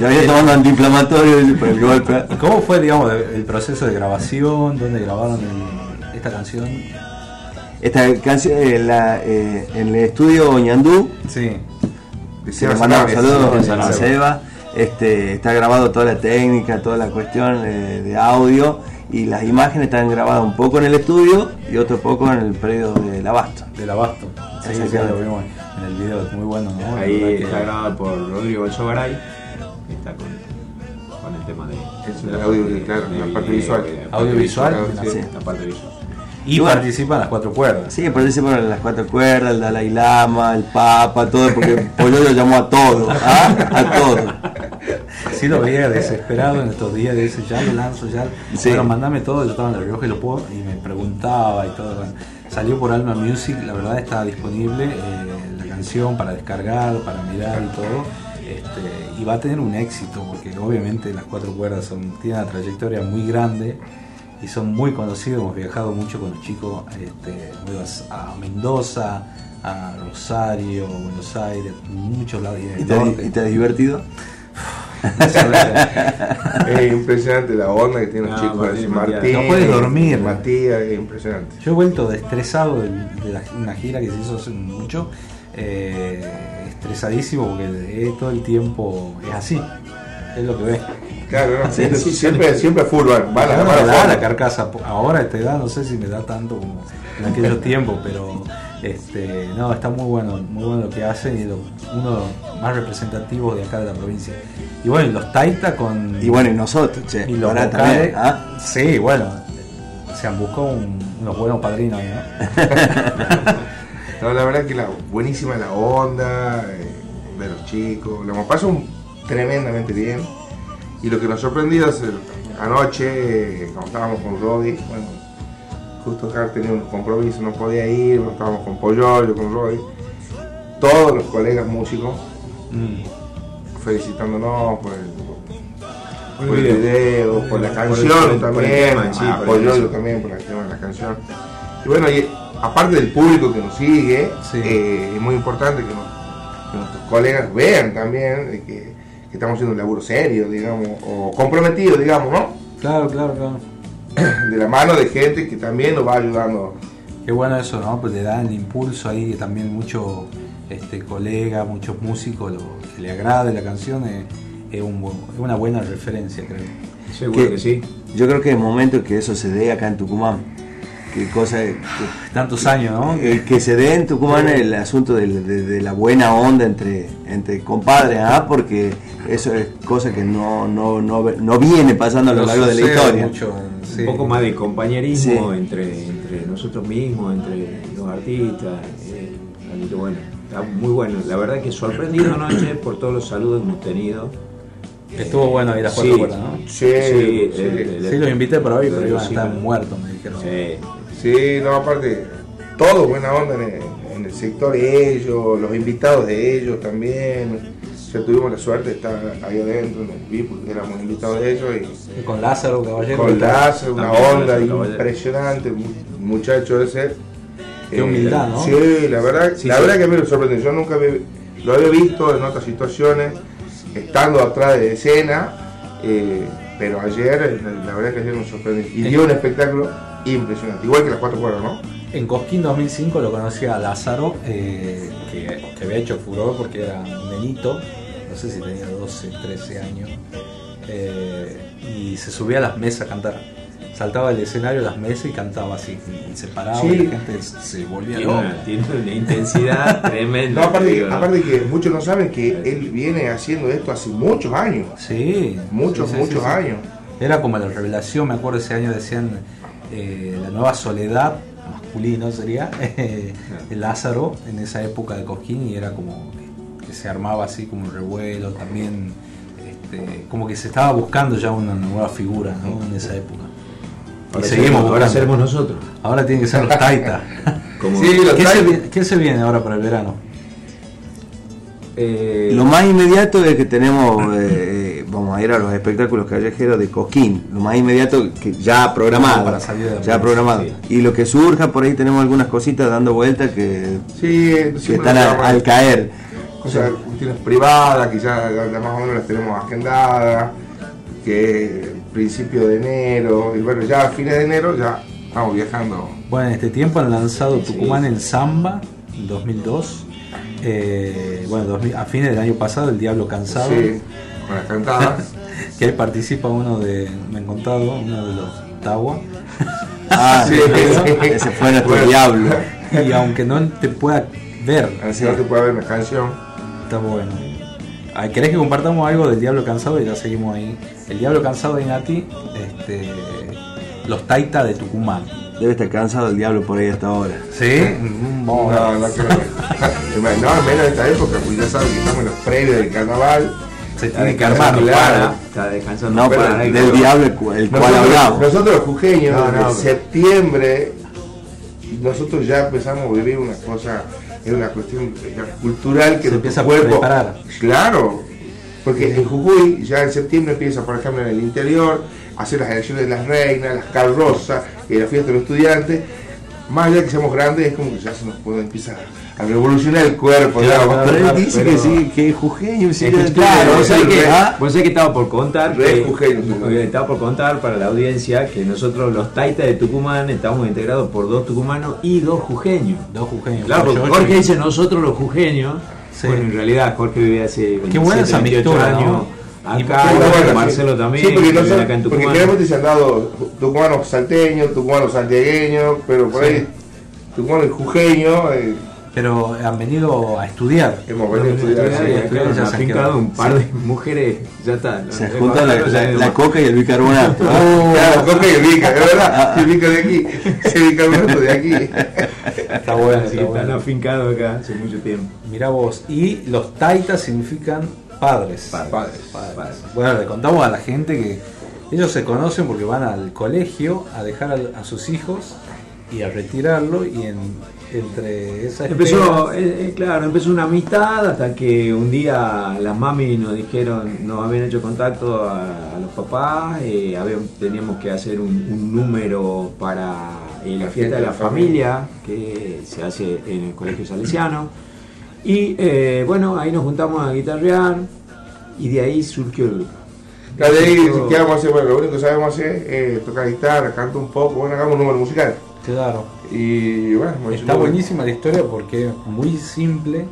Speaker 10: ya venía tomando antiinflamatorio por el golpe.
Speaker 2: ¿Cómo fue, digamos, el proceso de grabación? ¿Dónde grabaron el- esta canción?
Speaker 10: Esta canción eh, la, eh, en el estudio Ñandú.
Speaker 2: Sí.
Speaker 10: Se le mandamos saludos
Speaker 2: sí,
Speaker 10: a. Seba. Este, está grabado toda la técnica, toda la cuestión eh, de audio y las imágenes están grabadas un poco en el estudio y otro poco en el predio del Abasto.
Speaker 2: Del Abasto. Sí, sí,
Speaker 10: Exactamente.
Speaker 2: lo vimos en el video, es muy bueno,
Speaker 11: Ahí está grabado por Rodrigo Bolsogaray. Está con, con el tema de.
Speaker 12: Es el audio, claro, la parte visual.
Speaker 2: Audiovisual,
Speaker 11: la parte visual.
Speaker 2: Y
Speaker 10: bueno.
Speaker 2: participa en las cuatro cuerdas.
Speaker 10: Sí, participan las cuatro cuerdas, el Dalai Lama, el Papa, todo, porque Pollo lo llamó a todo, ¿ah? a todo.
Speaker 2: Sí lo veía desesperado en estos días, dice, ya lo lanzo, ya.
Speaker 10: Sí.
Speaker 2: Bueno, mandame todo, yo estaba en La Rioja y lo puedo, y me preguntaba y todo. bueno. salió por Alma Music, la verdad está disponible eh, la canción para descargar, para mirar y todo. Este, y va a tener un éxito, porque obviamente las cuatro cuerdas son, tienen una trayectoria muy grande y son muy conocidos. Hemos viajado mucho con los chicos, este, hemos ido a Mendoza, a Rosario, Buenos Aires, muchos lados.
Speaker 10: ¿Y te, y te has divertido?
Speaker 12: Es impresionante la onda que tienen los
Speaker 11: No,
Speaker 12: chicos.
Speaker 11: Martín,
Speaker 12: Martín.
Speaker 2: No puedes dormir.
Speaker 12: Matías, es impresionante.
Speaker 2: Yo he vuelto estresado de, de la- una gira que se hizo hace mucho, eh, estresadísimo porque eh, todo el tiempo es así, es lo que ves.
Speaker 12: Claro, no, siempre, siempre, siempre
Speaker 2: me da
Speaker 12: fondo.
Speaker 2: la carcasa, ahora a esta edad no sé si me da tanto como en aquellos tiempos, pero este, no, está muy bueno, muy bueno lo que hacen y lo- uno de los más representativos de acá de la provincia. Y bueno, y los Taita con...
Speaker 10: Y bueno, y nosotros, che.
Speaker 2: y los
Speaker 10: también, ¿ah?
Speaker 2: Sí, bueno, se han buscado un- unos buenos padrinos ahí, ¿no?
Speaker 12: No, la verdad que la, buenísima la onda eh, de los chicos. La hemos pasado tremendamente bien. Y lo que nos sorprendió es el- anoche, cuando estábamos con Rodi, bueno, justo Car tenía un compromiso, no podía ir, estábamos con Pollollo, con Rodi. Todos los colegas músicos
Speaker 2: Mm.
Speaker 12: felicitándonos por el,
Speaker 11: Por el video.
Speaker 12: por la canción también, a
Speaker 11: tema.
Speaker 12: también por el tema de la canción. Y bueno, y aparte del público que nos sigue,
Speaker 2: Sí.
Speaker 12: eh, es muy importante que, nos- que nuestros colegas vean también que, que estamos haciendo un laburo serio, digamos, o comprometido, digamos, ¿no?
Speaker 2: Claro, claro, claro.
Speaker 12: De la mano de gente que también nos va ayudando.
Speaker 2: Qué bueno eso, ¿no? Pues le dan el impulso ahí, que también muchos este, colegas, muchos músicos, lo, que le agrade la canción, es, es un es una buena referencia, creo.
Speaker 11: Seguro
Speaker 10: Que-
Speaker 11: que sí.
Speaker 10: Yo creo que es momento que eso se dé acá en Tucumán. Que cosa que,
Speaker 2: Tantos años, ¿no?
Speaker 10: eh, que se dé en Tucumán el asunto de, de la buena onda entre, entre compadres, ¿ah? porque eso es cosa que no, no, no, no viene pasando a lo largo de la historia.
Speaker 2: mucho, sí.
Speaker 11: Un poco más de compañerismo
Speaker 10: Sí.
Speaker 11: entre, entre nosotros mismos, entre los artistas. eh, así que bueno, está muy bueno. La verdad que sorprendido anoche por todos los saludos que hemos tenido.
Speaker 2: Estuvo bueno ahí las cuatro
Speaker 11: Sí.
Speaker 2: ¿no?
Speaker 12: Sí,
Speaker 11: Sí,
Speaker 12: sí,
Speaker 11: el- el-
Speaker 2: Sí, los invité por hoy, pero iban a estar muertos, me dijeron.
Speaker 11: Sí.
Speaker 12: Sí, no, aparte, todo buena onda en el, en el sector de ellos, los invitados de ellos también. Ya tuvimos la suerte de estar ahí adentro en el VIP, porque éramos invitados de ellos y
Speaker 2: Y con Lázaro Caballero.
Speaker 12: con Lázaro, una onda impresionante, mu- muchacho ese. Eh,
Speaker 2: Qué humildad, ¿no?
Speaker 12: Sí, la verdad,
Speaker 11: Sí,
Speaker 12: la
Speaker 11: sí.
Speaker 12: verdad que me sorprendió. Yo nunca había- lo había visto en otras situaciones, estando atrás de escena, eh, pero ayer, eh, la, la verdad que ayer me sorprendió. Y dio un espectáculo impresionante, igual que las cuatro cuerdas, ¿no?
Speaker 2: En Cosquín 2005 lo conocí a Lázaro, eh, que, que había hecho furor porque era un nenito, no sé si tenía 12, 13 años, eh, y se subía a las mesas a cantar. Saltaba del escenario a las mesas y cantaba así, y se paraba
Speaker 12: Sí.
Speaker 2: y la gente se volvía
Speaker 11: Tiene
Speaker 2: loca.
Speaker 11: una, tiene una intensidad tremenda.
Speaker 12: No, aparte,
Speaker 11: digo, ¿no?
Speaker 12: aparte que muchos no saben que él viene haciendo esto hace muchos años.
Speaker 2: Sí,
Speaker 12: Muchos,
Speaker 2: sí, sí,
Speaker 12: muchos
Speaker 2: sí, sí.
Speaker 12: años.
Speaker 2: Era como la revelación, me acuerdo ese año decían eh, la nueva soledad, masculino sería, eh, de Lázaro en esa época de Cosquín y era como que, se armaba así como un revuelo, también este, como que se estaba buscando ya una nueva figura ¿no? en esa época. Y seguimos
Speaker 11: ahora seremos nosotros.
Speaker 2: Ahora tienen que ser los Taita.
Speaker 11: Como-
Speaker 2: Sí, ¿Qué, se viene, qué se viene ahora para el verano?
Speaker 11: Eh,
Speaker 10: Lo más inmediato es que tenemos, eh, eh, vamos a ir a los espectáculos callejeros de Coquín, lo más inmediato que ya programado,
Speaker 2: Para salir de la
Speaker 10: ya programado.
Speaker 2: sí.
Speaker 10: Y lo que surja, por ahí tenemos algunas cositas dando vueltas que,
Speaker 12: Sí,
Speaker 10: que están
Speaker 12: nos
Speaker 10: a-
Speaker 12: llaman
Speaker 10: al caer.
Speaker 12: Cosas, cuestiones privadas, que ya, ya más o menos las tenemos agendadas, que es principio de enero, y bueno, ya a fines de enero ya estamos viajando.
Speaker 2: Bueno, en este tiempo han lanzado Tucumán en Samba, en 2002. Eh, bueno, 2000 a fines del año pasado, El Diablo Cansado.
Speaker 12: Sí, con las cantadas.
Speaker 2: que ahí participa uno de, me han contado, uno de los Tawa.
Speaker 10: Ah, sí, ese fue nuestro
Speaker 2: Bueno,
Speaker 10: diablo.
Speaker 2: Y aunque no te pueda ver,
Speaker 12: Así no te puede ver una canción.
Speaker 2: está bueno. Ah, ¿Querés que compartamos algo del Diablo Cansado? Y ya seguimos ahí. El Diablo Cansado de Nati, este, los Taita de Tucumán.
Speaker 10: Debe estar cansado el diablo por ahí hasta ahora.
Speaker 2: ¿Sí?
Speaker 12: No, no creo. No, menos en esta época, porque ya saben que estamos en los previos del carnaval.
Speaker 2: Se
Speaker 11: Está descansando para, está descansando
Speaker 10: No,
Speaker 11: para.
Speaker 10: pero del diablo el cu- el cual hablamos.
Speaker 12: nosotros los jujeños,
Speaker 11: No,
Speaker 12: desde
Speaker 11: no, pero-
Speaker 12: septiembre, nosotros ya empezamos a vivir una cosa, es una cuestión cultural que
Speaker 2: Se empieza a preparar.
Speaker 12: Claro, porque en Jujuy ya en septiembre empieza, por ejemplo, en el interior, a hacer las elecciones de las reinas, las carrozas, y la fiesta de los estudiantes. Más allá que seamos grandes, es como que ya se nos puede empezar a revolucionar el cuerpo.
Speaker 2: Claro,
Speaker 10: Pero él dice
Speaker 11: pero-
Speaker 10: que sí, que es jujeño, sí,
Speaker 11: claro, vos sabés que,
Speaker 10: ¿Ah?
Speaker 11: vos sabés que estaba por contar
Speaker 12: Re
Speaker 11: que,
Speaker 12: jujeño,
Speaker 11: que estaba por contar para la audiencia que nosotros los Taita de Tucumán estamos integrados por dos tucumanos y dos jujeños.
Speaker 2: Dos jujeños.
Speaker 11: Claro, porque
Speaker 2: Jorge,
Speaker 11: dice nosotros los jujeños.
Speaker 2: Sí.
Speaker 11: Bueno, en realidad Jorge vive hace
Speaker 2: Qué buena
Speaker 11: 27,
Speaker 2: esa
Speaker 11: 28
Speaker 2: mixtura,
Speaker 11: años.
Speaker 2: ¿no?
Speaker 11: Acá, bueno, Marcelo
Speaker 12: sí.
Speaker 11: también,
Speaker 12: Sí, porque,
Speaker 11: que
Speaker 12: no son-
Speaker 11: acá en
Speaker 12: porque
Speaker 11: Tucumán.
Speaker 12: generalmente se han dado tucumanos salteños, tucumanos santiagueños, pero por
Speaker 2: Sí.
Speaker 12: ahí tucumanos jujeños. eh,
Speaker 2: Pero han venido a estudiar.
Speaker 12: hemos venido a estudiar.
Speaker 11: Ya,
Speaker 12: sí,
Speaker 2: se
Speaker 11: finca
Speaker 2: quedó.
Speaker 11: de un par de mujeres, ya está.
Speaker 10: Se
Speaker 11: No,
Speaker 10: junta la, la- la coca y el bicarbonato.
Speaker 12: Claro, coca y rica, es verdad. El rica de aquí, el bicarbonato de aquí.
Speaker 2: Está bueno,
Speaker 11: Así
Speaker 2: está
Speaker 11: que están
Speaker 2: bueno.
Speaker 11: afincados acá hace mucho tiempo.
Speaker 2: Mirá vos. Y los taitas significan padres.
Speaker 12: Padres.
Speaker 2: Padres. Bueno, le contamos a la gente que ellos se conocen porque van al colegio a dejar a, sus hijos y a retirarlo y en, entre esa
Speaker 11: Empezó, eh, eh, claro, empezó una amistad hasta que un día las mami nos dijeron, nos habían hecho contacto a, a los papás, eh, habían- teníamos que hacer un, un número para eh, la fiesta de la familia que se hace en el colegio salesiano. Y eh, bueno, ahí nos juntamos a guitarrear y de ahí surgió el...
Speaker 12: Claro, de ahí,
Speaker 11: surgió-
Speaker 12: ¿qué vamos a hacer? Bueno, lo único que sabemos hacer es tocar guitarra, cantar un poco, bueno, hagamos un número musical.
Speaker 2: Claro.
Speaker 12: Y bueno,
Speaker 2: Está buenísima la historia porque es muy simple,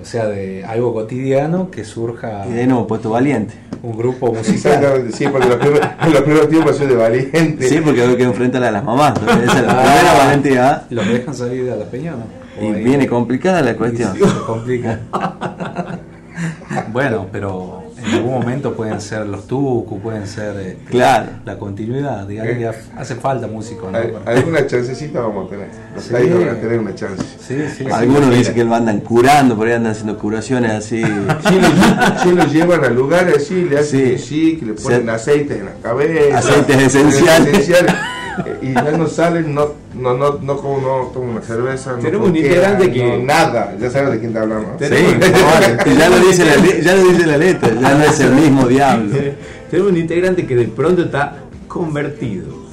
Speaker 2: o sea, de algo cotidiano que surja
Speaker 10: Y de nuevo, puesto valiente.
Speaker 2: un grupo musical.
Speaker 12: Exactamente, sí, porque los primeros, en los primeros tiempos soy de valiente.
Speaker 10: Sí, porque hay que enfrentar a las mamás. ¿no? Esa es la primera valentía.
Speaker 2: Los dejan salir a la peña, ¿no?
Speaker 10: Y
Speaker 2: ahí-
Speaker 10: viene complicada la cuestión.
Speaker 2: Sí, se complica. bueno, pero en algún momento pueden ser los tucus, pueden ser eh,
Speaker 10: Claro.
Speaker 2: la continuidad. Digamos hace falta músico, ¿no?
Speaker 12: Al- Alguna chancecita vamos a tener. Los
Speaker 2: Sí.
Speaker 12: van a tener una chance.
Speaker 2: Sí, sí.
Speaker 10: Algunos dicen que lo andan curando, por ahí andan haciendo curaciones así.
Speaker 12: Sí, los, sí, los llevan a lugares así, le hacen
Speaker 10: Sí.
Speaker 12: que le ponen
Speaker 10: Se-
Speaker 12: aceites en la cabeza.
Speaker 10: Aceites esenciales.
Speaker 12: Y ya no salen, no, no, no, no como no toman una cerveza. no
Speaker 11: Tenemos un integrante que-
Speaker 12: no, nada, ya sabes de quién te hablamos.
Speaker 10: ya lo dice la, ya lo dice la letra, ya no es el mismo diablo.
Speaker 11: Tenemos un integrante que de pronto está convertido.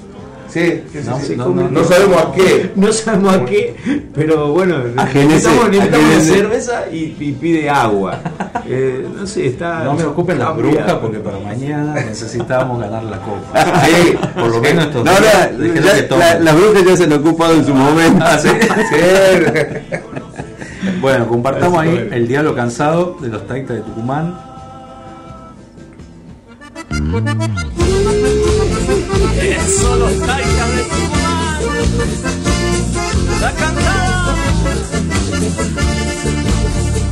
Speaker 12: Sí,
Speaker 2: No,
Speaker 12: sí.
Speaker 2: no,
Speaker 12: No,
Speaker 2: no, no.
Speaker 12: sabemos a qué.
Speaker 11: No sabemos a qué, pero bueno, necesitamos, cerveza y, y pide agua. Eh, no sé, está.
Speaker 2: No me ocupen las brujas porque para mañana necesitamos ganar la copa.
Speaker 12: Sí.
Speaker 2: Por lo menos estos
Speaker 10: No,
Speaker 2: tomen.
Speaker 10: la- las brujas ya se han ocupado en su momento.
Speaker 2: Ah, ¿sí?
Speaker 12: Sí.
Speaker 2: Bueno, compartamos ahí el diablo cansado de los taitas de Tucumán.
Speaker 3: Eso los taitas de Tucumán. La cantada.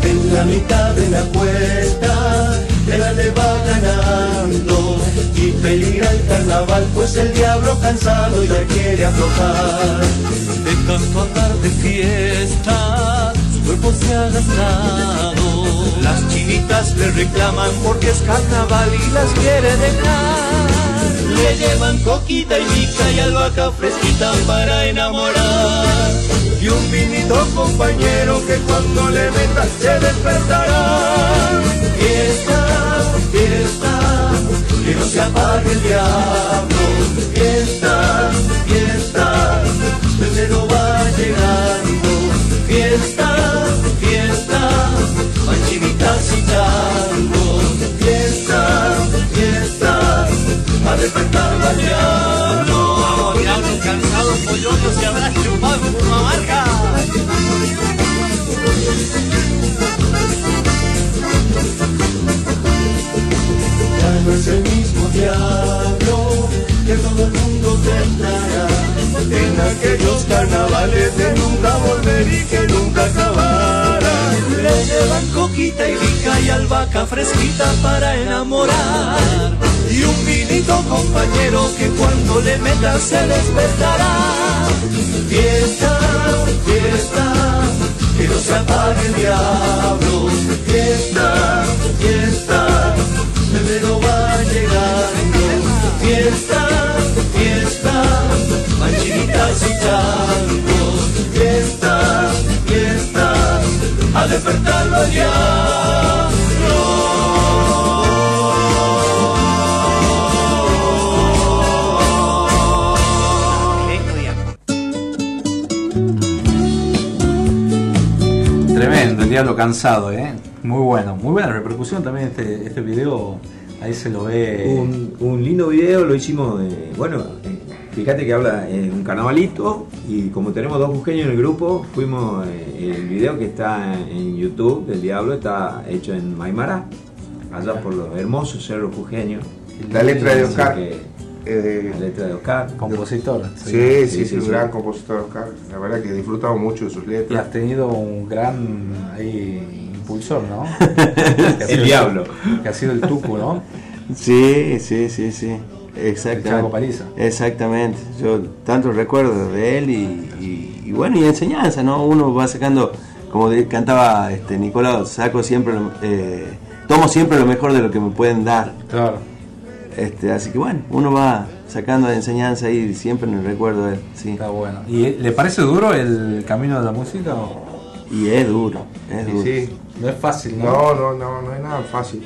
Speaker 3: En la mitad de la cuesta, el le va ganando. Y peligra el carnaval, pues el diablo cansado ya quiere aflojar. De tanto andar de fiesta, cuerpo se ha gastado. Las chinitas le reclaman porque es carnaval y las quiere dejar. Le llevan coquita y mica y albahaca fresquita para enamorar. Y un vinito compañero que cuando le metas se despertará. Fiesta, fiesta, que no se apague el diablo. Fiesta, fiesta, febrero va llegando. Fiesta, fiesta, manchinitas y tango. Fiesta, fiesta, a despertar al diablo. Diablos cansados, pollones se habrán chupado una marca. Ya no es el mismo diablo que todo el mundo tendrá en aquellos carnavales de nunca volver y que nunca acabará. Le llevan coquita y rica y albahaca fresquita para enamorar. Y un vinito compañero que cuando le metas se despertará. Fiesta, fiesta, que no se apague el diablo. Fiesta, fiesta, febrero va llegando. Fiesta, fiesta, manchinitas y tangos. Fiesta, fiesta, a despertarlo al
Speaker 2: Tremendo, el diablo cansado, ¿eh? Muy bueno, muy buena repercusión también este, este video. Ahí se lo ve.
Speaker 11: Un, un lindo video lo hicimos, eh, bueno, eh, fíjate que habla eh, un carnavalito y como tenemos dos jujeños en el grupo, fuimos, eh, el video que está en YouTube del Diablo está hecho en Maimara, allá por los hermosos cerros jujeños.
Speaker 12: La letra de Oscar.
Speaker 11: que-
Speaker 12: Eh,
Speaker 11: la letra de Oscar.
Speaker 2: Compositor.
Speaker 12: Sí, sí, sí, un gran compositor Oscar. La verdad que disfrutamos mucho de sus
Speaker 2: Y
Speaker 12: letras.
Speaker 2: has tenido un gran ahí,
Speaker 10: El diablo.
Speaker 2: Que ha sido el Tucu, ¿no?
Speaker 10: Sí, sí, sí, sí.
Speaker 2: El
Speaker 10: Exactamente.
Speaker 2: Chaco Paliza.
Speaker 10: Exactamente. Yo tanto recuerdo de él y, y- y bueno, y enseñanza, ¿no? Uno va sacando, como cantaba este Nicolás, saco siempre, lo- eh, tomo siempre lo mejor de lo que me pueden dar.
Speaker 2: Claro.
Speaker 10: Este, así que bueno, uno va sacando de enseñanza y siempre en el recuerdo de él. Sí.
Speaker 2: Está bueno. ¿Y le parece duro el camino de la música? o?
Speaker 10: Y es duro, es
Speaker 12: Sí,
Speaker 10: duro.
Speaker 12: sí.
Speaker 2: No es fácil, ¿no?
Speaker 12: No, no, no, no es nada fácil.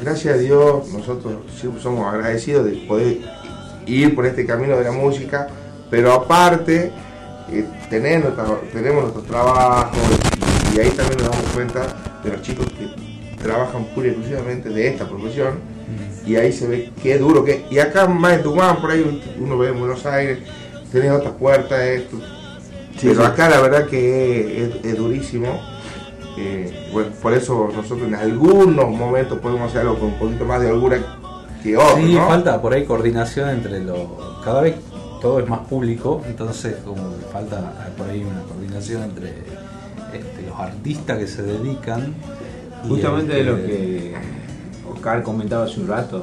Speaker 12: Gracias a Dios, nosotros siempre somos agradecidos de poder ir por este camino de la música, pero aparte, eh, tener nuestra- tenemos nuestros trabajos y ahí también nos damos cuenta de los chicos que trabajan pura y exclusivamente de esta profesión y ahí se ve qué duro que y acá más en Tucumán por ahí uno ve en Buenos Aires tenés otras puertas esto
Speaker 10: Sí,
Speaker 12: pero
Speaker 10: sí.
Speaker 12: acá la verdad que es, es durísimo Eh, bueno, por eso nosotros en algunos momentos podemos hacer algo con un poquito más de holgura que otros
Speaker 2: Sí,
Speaker 12: ¿no?
Speaker 2: falta por ahí coordinación entre los. Cada vez todo es más público, entonces como que falta por ahí una coordinación entre este, los artistas que se dedican.
Speaker 11: Justamente de
Speaker 2: el
Speaker 11: lo que Oscar comentaba hace un rato,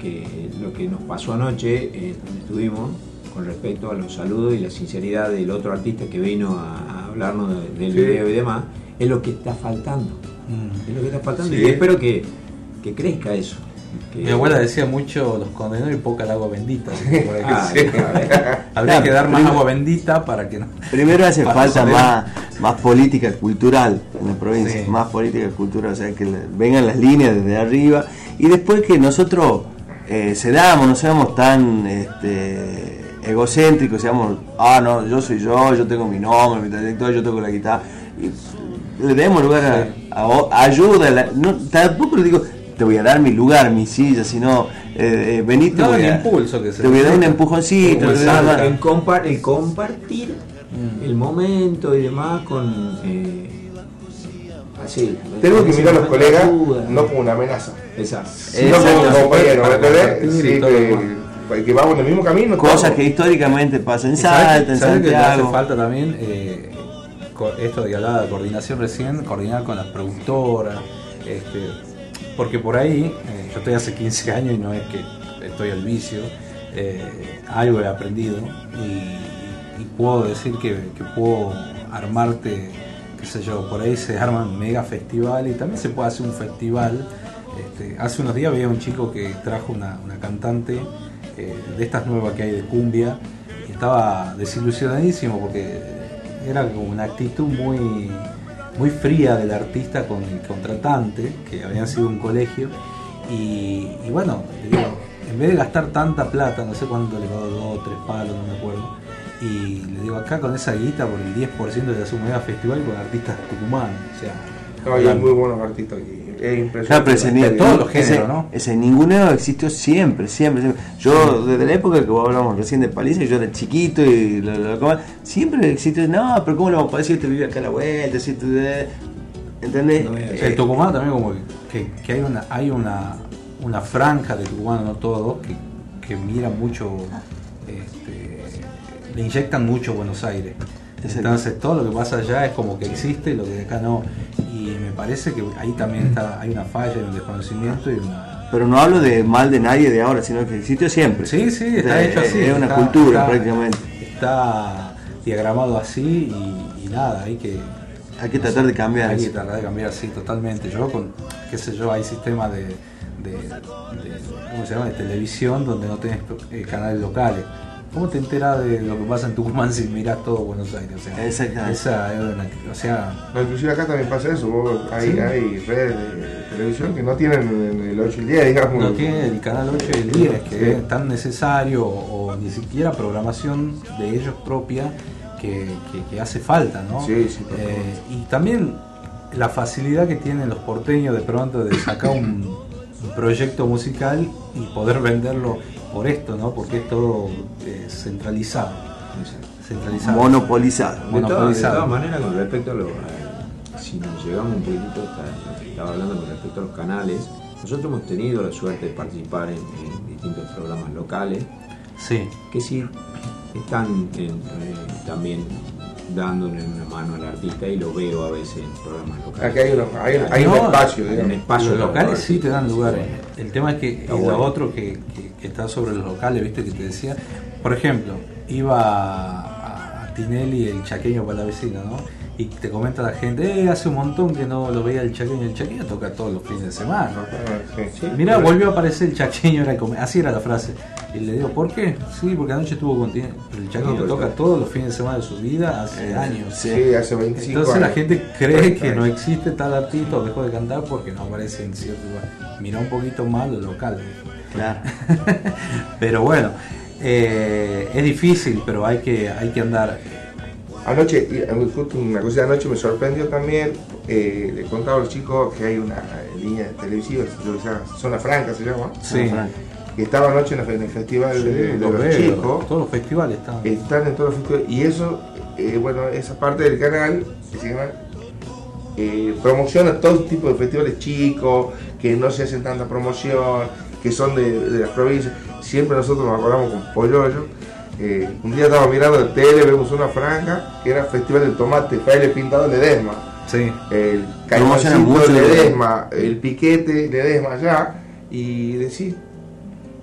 Speaker 11: que lo que nos pasó anoche, eh, donde estuvimos, con respecto a los saludos y la sinceridad del otro artista que vino a, a hablarnos de- del
Speaker 12: Sí.
Speaker 11: video y demás, es lo que está faltando.
Speaker 2: Mm.
Speaker 11: Es lo que está faltando
Speaker 2: Sí.
Speaker 11: y espero que, que crezca eso. que-
Speaker 2: Mi abuela decía mucho los condenó y poca el agua bendita.
Speaker 11: Ah,
Speaker 2: sí.
Speaker 11: claro.
Speaker 2: Habría que dar más
Speaker 10: Primero-
Speaker 2: agua bendita para que no.
Speaker 10: Primero hace falta más, más política cultural en la provincia,
Speaker 2: Sí.
Speaker 10: más política cultural, o sea, que vengan las líneas desde arriba y después que nosotros eh, cedamos, no seamos tan este, egocéntricos, seamos, ah, no, yo soy yo, yo tengo mi nombre, mi trayectoria, yo toco la guitarra, y le demos lugar a, a ayuda, la- no, tampoco le digo, te voy a dar mi lugar, mi silla, sino, eh, eh, vení, te
Speaker 2: No,
Speaker 10: voy
Speaker 2: el
Speaker 10: a,
Speaker 2: impulso que se
Speaker 10: te voy a dar un empujoncito, te voy a dar una-
Speaker 11: el, compa- el compartir
Speaker 2: Mm.
Speaker 11: el momento y demás con eh, así.
Speaker 12: Tenemos que mirar a los colegas
Speaker 11: ayuda.
Speaker 12: no como una amenaza.
Speaker 11: Exacto.
Speaker 12: Sino como un compañero
Speaker 2: Para
Speaker 12: ¿me entendés? Que, vamos en el mismo camino
Speaker 10: cosas que históricamente pasan. En
Speaker 2: ¿Y sabes
Speaker 10: Salta, en
Speaker 2: que hace falta también eh, esto de hablaba de coordinación recién, coordinar con las productoras, este, porque por ahí, eh, yo estoy hace 15 años y no es que estoy al vicio, eh, algo he aprendido y, y puedo decir que, que puedo armarte, qué sé yo, por ahí se arman mega festival y también se puede hacer un festival. Este, hace unos días veía un chico que trajo una, una cantante de estas nuevas que hay de cumbia, estaba desilusionadísimo porque era como una actitud muy, muy fría del artista con el contratante, que habían sido un colegio, y, y bueno, digo, en vez de gastar tanta plata, no sé cuánto le pagó, dos o tres palos, no me acuerdo, y le digo acá con esa guita por el 10% de la suma festival con artistas tucumanos, o sea,
Speaker 12: No, hay muy buenos artistas aquí. Es impresionante.
Speaker 10: Claro, pero ese,
Speaker 2: de todos los
Speaker 10: ese-
Speaker 2: géneros, ¿no?
Speaker 10: ese ninguneo existió siempre, siempre, siempre. Yo, desde la época que vos hablamos recién de Paliza, yo era chiquito y lo, lo- como- siempre existió, no, pero ¿cómo lo vamos a decir? Te vive acá a la vuelta, si te, ¿entendés?
Speaker 2: Sí, el tucumano también como que, que- que hay una hay una, una franja de tucumanos, no todos, que, que miran mucho, este, le inyectan mucho Buenos Aires. Entonces todo lo que pasa allá es como que existe, lo que acá no. Y me parece que ahí también está, hay una falla, hay un desconocimiento y una...
Speaker 10: Pero no hablo de mal de nadie de ahora, sino que existió siempre.
Speaker 2: Sí, sí, está
Speaker 10: Es-
Speaker 2: hecho así.
Speaker 10: Es una
Speaker 2: está-
Speaker 10: cultura
Speaker 2: está-
Speaker 10: prácticamente.
Speaker 2: Está diagramado así y, y nada, hay que...
Speaker 10: Hay que tratar de cambiar
Speaker 2: Hay que tratar de cambiar, sí, totalmente. Yo con, qué sé yo, hay sistemas de, de, de- ¿cómo se llama? de televisión donde no tenés eh, canales locales. ¿Cómo te enteras de lo que pasa en Tucumán si mirás todo Buenos Aires? O sea,
Speaker 10: Exactamente.
Speaker 2: esa es una- o sea,
Speaker 12: No, inclusive acá también pasa eso, vos- hay,
Speaker 2: Sí.
Speaker 12: hay redes de televisión que no tienen el- el 8 y el 10, digamos.
Speaker 2: no tiene el canal 8 y el 10, que
Speaker 12: Sí.
Speaker 2: es tan necesario o, o ni siquiera programación de ellos propia que, que- que hace falta, ¿no?
Speaker 12: Sí, sí, por
Speaker 2: Eh, y también la facilidad que tienen los porteños de pronto de sacar un, un proyecto musical y poder venderlo por esto, ¿no? Porque es todo eh, centralizado. Centralizado.
Speaker 10: Monopolizado.
Speaker 11: De todas, maneras, con respecto a lo, a- si nos llegamos un poquitito hasta lo que estaba hablando con respecto a los canales, nosotros hemos tenido la suerte de participar en, en distintos programas locales
Speaker 2: Sí.
Speaker 11: que sí están en, eh, también dándole una mano al artista y lo veo a veces en programas locales.
Speaker 12: Aquí hay, uno- hay, hay un
Speaker 2: No,
Speaker 12: espacio,
Speaker 11: hay
Speaker 12: digamos.
Speaker 11: un espacio
Speaker 2: los
Speaker 11: para
Speaker 2: locales
Speaker 11: los
Speaker 2: sí te dan
Speaker 11: artistas.
Speaker 2: lugar.
Speaker 11: Sí.
Speaker 2: El tema es que lo otro que está sobre los locales, viste que te decía, por ejemplo, iba a, a Tinelli el chaqueño para la vecina, ¿no? Y te comenta la gente, eh, hace un montón que no lo veía el chaqueño, el chaqueño toca todos los fines de semana.
Speaker 12: Ah, sí.
Speaker 2: Mira, volvió a aparecer el chaqueño, era como- así era la frase. Y le digo, ¿por qué? Sí, porque anoche estuvo con Tinelli. El chaqueño
Speaker 11: No,
Speaker 2: toca
Speaker 11: está-
Speaker 2: todos los fines de semana de su vida hace
Speaker 10: Eh,
Speaker 2: años.
Speaker 12: Sí, hace 25
Speaker 2: Entonces la gente cree que no existe tal artista o dejó de cantar porque no aparece en cierto lugar. Mira un poquito más lo local.
Speaker 10: Claro.
Speaker 2: pero bueno, eh, es difícil, pero hay que, hay que andar.
Speaker 12: Anoche, eh, una cosa de anoche me sorprendió también, eh, le contaba a los chicos que hay una línea televisiva, se llama Zona Franca se llama,
Speaker 2: Sí,
Speaker 12: que estaba anoche en el, festival
Speaker 2: Sí,
Speaker 12: de, de
Speaker 2: lo
Speaker 12: los
Speaker 2: veo,
Speaker 12: chicos,
Speaker 2: todos los festivales están.
Speaker 12: están en todos los festivales, y eso, eh, bueno, esa parte del canal, que se llama, eh, promociona todo tipo de festivales chicos, que no se hacen tanta promoción, que son de, de las provincias. Siempre nosotros nos acordamos con Polloyo. Eh, un día estábamos mirando la tele, vemos una franja que era Festival del Tomate, Fraile Pintado Ledesma.
Speaker 2: Sí.
Speaker 12: El
Speaker 10: mucho
Speaker 12: Ledesma, el piquete Ledesma allá. Y decís,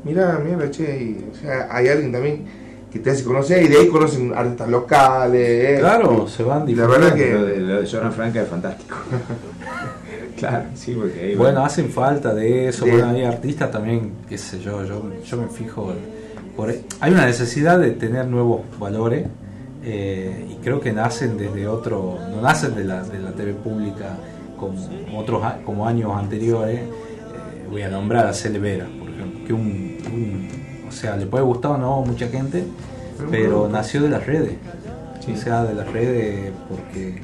Speaker 12: mira, mira, che, y, o sea, hay alguien también que te hace conocer y de ahí conocen artistas locales. eh.
Speaker 2: Claro, se van
Speaker 12: Y la verdad
Speaker 2: difundiendo.
Speaker 11: Lo
Speaker 12: que
Speaker 11: de, lo de Zona Franca es fantástico. claro, sí, porque ahí
Speaker 2: Bueno, hacen falta de eso.
Speaker 12: De-
Speaker 2: Bueno, hay artistas también, qué sé yo, yo, yo me fijo. Por, hay una necesidad de tener nuevos valores eh, y creo que nacen desde otro, no nacen de la, de la TV pública como otros como años anteriores. Eh, voy a nombrar a Cele Vera, por ejemplo, que un, un- o sea, le puede gustar o no a mucha gente, pero nació de las redes. O sea, de las redes porque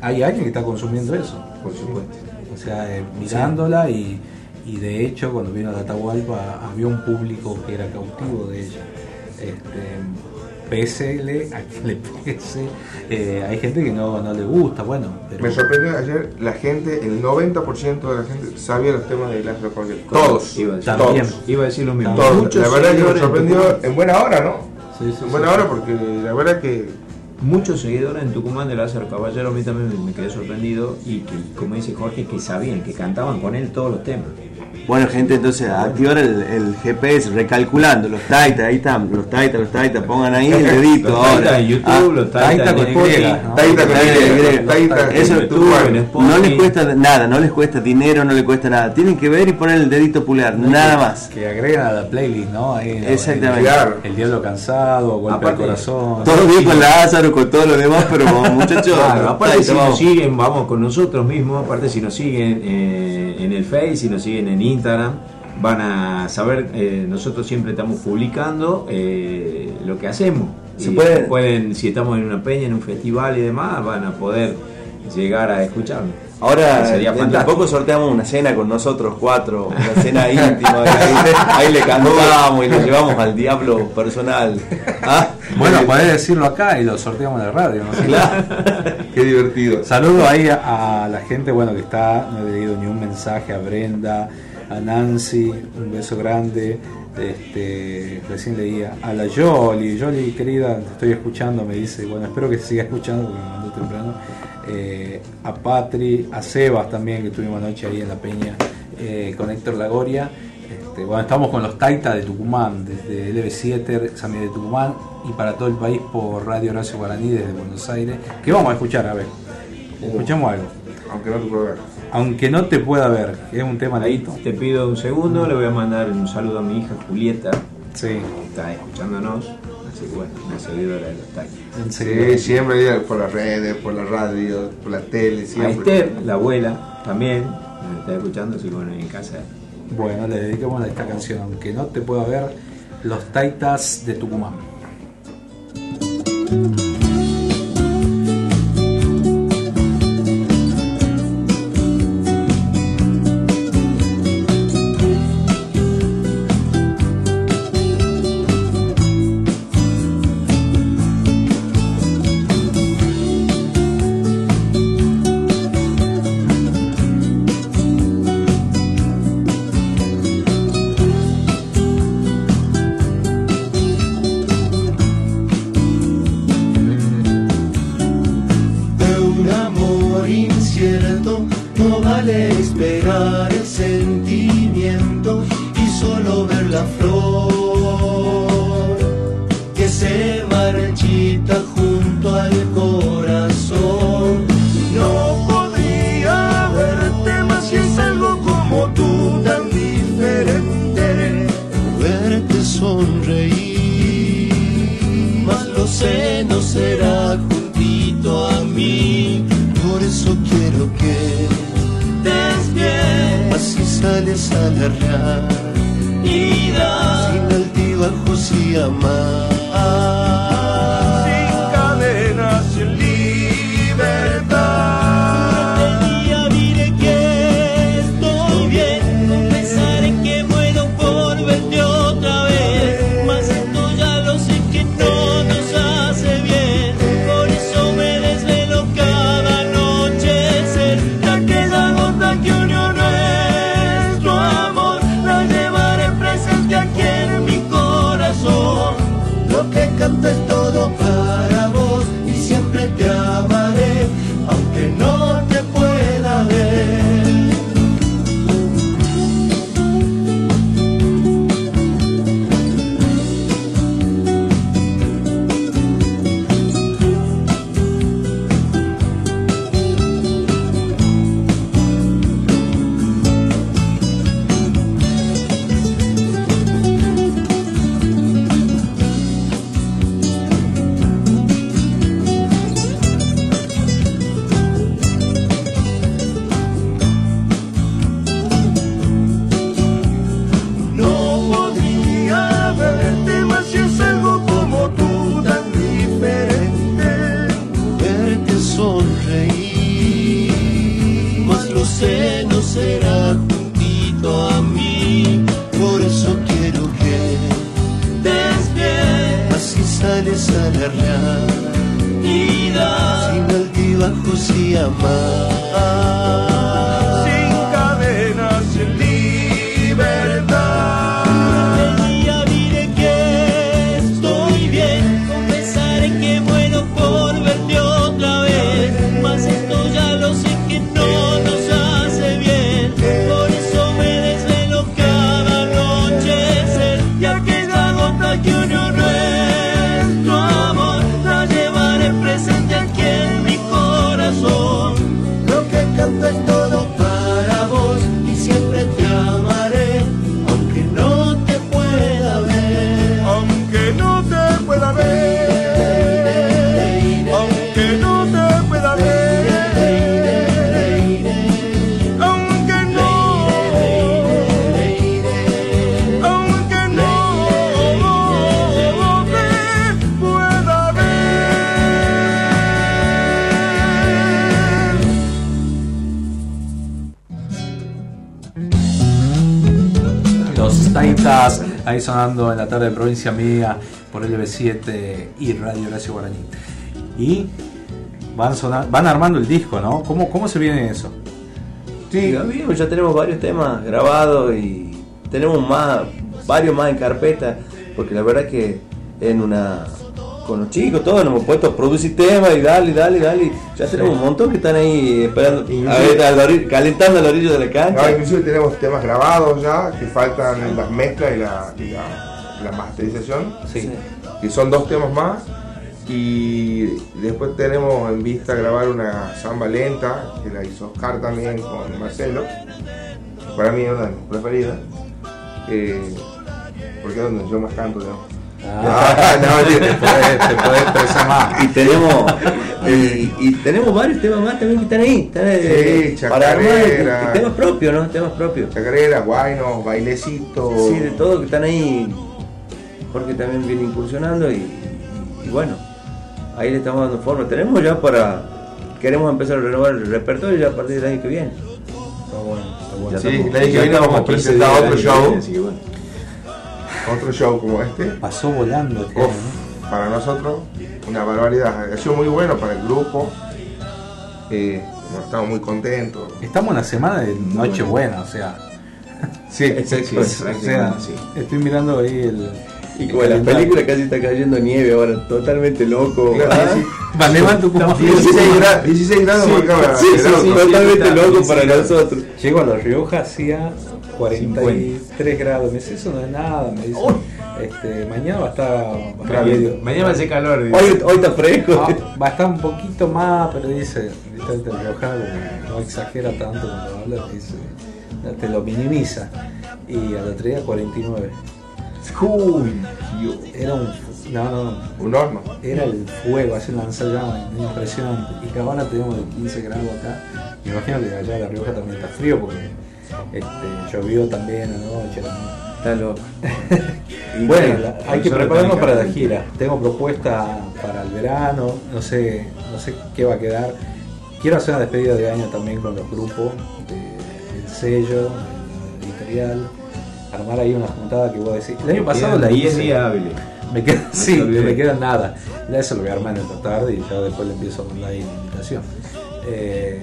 Speaker 2: hay alguien que está consumiendo eso.
Speaker 11: por supuesto.
Speaker 2: O sea, eh, mirándola y, y de hecho cuando vino a Atahualpa había un público que era cautivo de ella. Este, pésele a quien le pese, eh, hay gente que no, no le gusta, bueno, pero
Speaker 12: me sorprendió ayer la gente, el 90% de la gente sabía los temas de Lázaro Cordial. Todos.
Speaker 11: Iba a decir,
Speaker 2: También.
Speaker 11: todos. Iba a decir lo mismo.
Speaker 12: Todos.
Speaker 11: Muchos
Speaker 12: La verdad que me sorprendió en buena hora, ¿no?
Speaker 2: Sí, sí,
Speaker 12: en buena
Speaker 2: sí.
Speaker 12: hora porque la verdad que
Speaker 11: Muchos seguidores en Tucumán de Lázaro Caballero, a mí también me, me quedé sorprendido y que, como dice Jorge, que sabían, que cantaban con él todos los temas.
Speaker 10: Bueno, gente, entonces activar el, el GPS recalculando los taitas, ahí están, los taitas, los taitas, pongan ahí el dedito
Speaker 11: Los
Speaker 10: ahora.
Speaker 11: taitas en YouTube,
Speaker 10: Ah,
Speaker 11: los taitas
Speaker 10: taita
Speaker 11: en
Speaker 10: con Y,
Speaker 11: ¿no?
Speaker 10: taita con
Speaker 11: Taita
Speaker 10: Y, taita, Eso
Speaker 11: YouTube,
Speaker 10: no les cuesta nada, no les cuesta dinero, no les cuesta nada. Tienen que ver y poner el dedito pulgar, nada más.
Speaker 2: Que agregan a la playlist, ¿no? Ahí.
Speaker 10: Exactamente.
Speaker 2: El, el Diablo Cansado, Golpe
Speaker 11: Aparte,
Speaker 2: al Corazón.
Speaker 10: Todo bien con Lázaro, con todo lo demás, pero muchachos,
Speaker 11: Claro, aparte
Speaker 10: taita,
Speaker 11: si nos
Speaker 10: vamos.
Speaker 11: siguen, vamos con nosotros mismos, aparte si nos siguen eh, en el Face, si nos siguen en Instagram, van a saber, eh, nosotros siempre estamos publicando eh, lo que hacemos.
Speaker 10: Se
Speaker 11: pueden, si estamos en una peña, en un festival y demás, van a poder llegar a escucharnos.
Speaker 10: Ahora,
Speaker 11: sería
Speaker 10: dentro de
Speaker 11: fantástico.
Speaker 10: poco sorteamos una cena con nosotros cuatro, una cena íntima, ahí, ahí le cantamos y lo llevamos al diablo personal. ¿Ah?
Speaker 2: Bueno, podés decirlo acá y lo sorteamos en la radio. ¿no?
Speaker 10: Claro.
Speaker 12: Qué divertido.
Speaker 2: Saludo ahí a, a la gente bueno que está, no he leído ni un mensaje a Brenda, a Nancy, un beso grande. Este, recién leía a la Yoli, Yoli querida, te estoy escuchando, me dice, bueno, espero que se siga escuchando porque me mandó temprano. Eh, a Patri, a Sebas también, que estuvimos anoche ahí en la peña eh, con Héctor Lagoria. Este, bueno, estamos con los Taita de Tucumán, desde LB7, Examen de Tucumán, y para todo el país por Radio Horacio Guaraní desde Buenos Aires. ¿Qué vamos a escuchar? A ver, escuchamos algo.
Speaker 12: Aunque no te puedo ver.
Speaker 2: Aunque no te pueda ver, es un tema
Speaker 11: Ahí
Speaker 2: lindo.
Speaker 11: te pido un segundo, le voy a mandar un saludo a mi hija Julieta,
Speaker 2: Sí.
Speaker 11: que está escuchándonos, así que bueno, una seguidora de los Taitas.
Speaker 12: Sí, siempre por las redes, por la radio, por la tele,
Speaker 11: A
Speaker 12: siempre.
Speaker 11: Esther, la abuela, también, me está escuchando, así que bueno, en casa.
Speaker 2: Bueno, le dedicamos a esta canción, aunque no te pueda ver, los Taitas de Tucumán. Ahí sonando en la tarde de provincia mía por LB7 y Radio Horacio Guaraní. Y van, sonar- van armando el disco, ¿no? ¿Cómo, cómo se viene eso?
Speaker 10: Sí, ya vimos, ya tenemos varios temas grabados y tenemos más, varios más en carpeta, porque la verdad que en una con los chicos todos nos hemos puesto a producir temas y dale, dale, dale. Ya tenemos un montón que están ahí esperando, a ver, a orilla- calentando a la orilla de la
Speaker 12: No,
Speaker 10: cancha.
Speaker 12: inclusive tenemos temas grabados ya, que faltan las mezclas y la, y la, masterización. Que son dos temas más. Y después tenemos en vista grabar una samba lenta, que la hizo Oscar también con Marcelo. Para mí es una de mis preferidas. eh, porque es donde yo más canto, digamos.
Speaker 2: Ah, no, te podés expresar más.
Speaker 10: Y tenemos y, y tenemos varios temas más también que están ahí, están eh,
Speaker 12: Sí,
Speaker 10: para armar y-
Speaker 12: chacarera.
Speaker 10: y temas propios, ¿no? Temas propios.
Speaker 12: Guaynos, bailecitos.
Speaker 10: Sí, de todo que están ahí. Jorge también viene incursionando y, y bueno, ahí le estamos dando forma. Tenemos ya para. Queremos empezar a renovar el repertorio ya a partir del año que viene.
Speaker 2: Está bueno, está bueno.
Speaker 12: Sí, el año que viene vamos a presentar otro show. Otro show como este.
Speaker 2: Pasó volando este
Speaker 12: Uf,
Speaker 2: año, ¿no?
Speaker 12: para nosotros, una barbaridad. Ha sido muy bueno para el grupo. Eh, bueno, estamos muy contentos.
Speaker 2: Estamos en la semana de Nochebuena, o sea.
Speaker 12: Sí,
Speaker 2: exacto. o sea, estoy mirando ahí el.
Speaker 10: Y como en las películas casi está cayendo nieve ahora, totalmente loco.
Speaker 12: Claro,
Speaker 10: ¿ah?
Speaker 12: sí.
Speaker 2: Vaneva en Tucumán.
Speaker 12: 16 grados, 16 grados
Speaker 10: Sí,
Speaker 12: marcaba
Speaker 10: sí, totalmente loco para nosotros.
Speaker 2: Llego a La Rioja, hacía 43 grados. Me dice, eso no es nada. Me dice, este, mañana va a estar. a medio-
Speaker 11: Mañana va a ser calor. dice.
Speaker 10: Hoy, hoy está fresco.
Speaker 2: Ah, va a estar un poquito más, pero dice, viste, el riojano como no exagera tanto cuando habla, dice, te lo minimiza. Y al otro día 49.
Speaker 12: Uy,
Speaker 2: Era un, no, no, no,
Speaker 12: un horno.
Speaker 2: era el fuego, hace un lanzallamas impresionante. Y que ahora tenemos de 15 grados acá. Me imagino que allá en La Rioja también está frío porque este, llovió también anoche. también.
Speaker 10: Está loco.
Speaker 2: Bueno, la- hay que prepararnos para la gira. Tengo propuesta para el verano, no sé, no sé qué va a quedar. Quiero hacer una despedida de año también con los grupos de- del sello, de la editorial, armar ahí una juntada que voy a decir. El año pasado
Speaker 11: Quedan
Speaker 2: la
Speaker 11: 10
Speaker 2: hice.
Speaker 11: hábiles.
Speaker 2: Me queda, sí, me queda nada. Ya Eso lo voy a armar en esta tarde y ya después le empiezo a mandar ahí la invitación. Eh,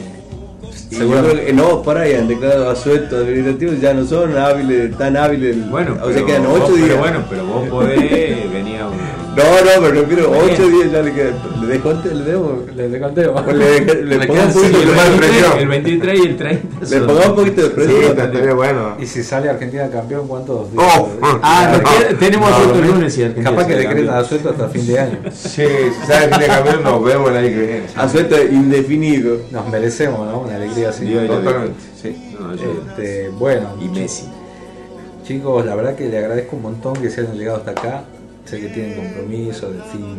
Speaker 2: seguramente-
Speaker 10: que no, para y han declarado asuetos habilitativos, ya no son hábiles, tan hábiles.
Speaker 11: Bueno,
Speaker 10: o sea,
Speaker 11: pero
Speaker 10: quedan
Speaker 11: vos-
Speaker 10: 8
Speaker 11: pero
Speaker 10: días.
Speaker 11: bueno, pero vos podés venir a un.
Speaker 10: No, no, me refiero
Speaker 11: Muy
Speaker 10: 8
Speaker 11: bien.
Speaker 10: días ya le quedan. Le le demos.
Speaker 2: Le, le vos.
Speaker 10: Pues le, le,
Speaker 2: Le
Speaker 10: un poquito
Speaker 11: el,
Speaker 10: de más
Speaker 11: 23,
Speaker 10: presión.
Speaker 11: el 23 y el 30.
Speaker 10: Le pongamos un poquito de
Speaker 12: Sí,
Speaker 10: presión.
Speaker 12: estaría bueno.
Speaker 2: Y si sale Argentina campeón, ¿cuántos días?
Speaker 12: Oh,
Speaker 11: Ah, no, tenemos
Speaker 2: no, no,
Speaker 11: el lunes y Argentina
Speaker 2: Capaz que decretan
Speaker 11: campeón.
Speaker 2: asueto hasta fin de año.
Speaker 12: Sí, si sale fin de camino nos vemos el año que viene.
Speaker 10: Asueto indefinido.
Speaker 2: Nos merecemos, ¿no? Una alegría así.
Speaker 12: Totalmente, sí.
Speaker 11: No,
Speaker 2: Este, bueno,
Speaker 11: y Messi.
Speaker 2: chicos, la verdad que le agradezco un montón que se hayan llegado hasta acá. Sé que tienen compromiso de fin,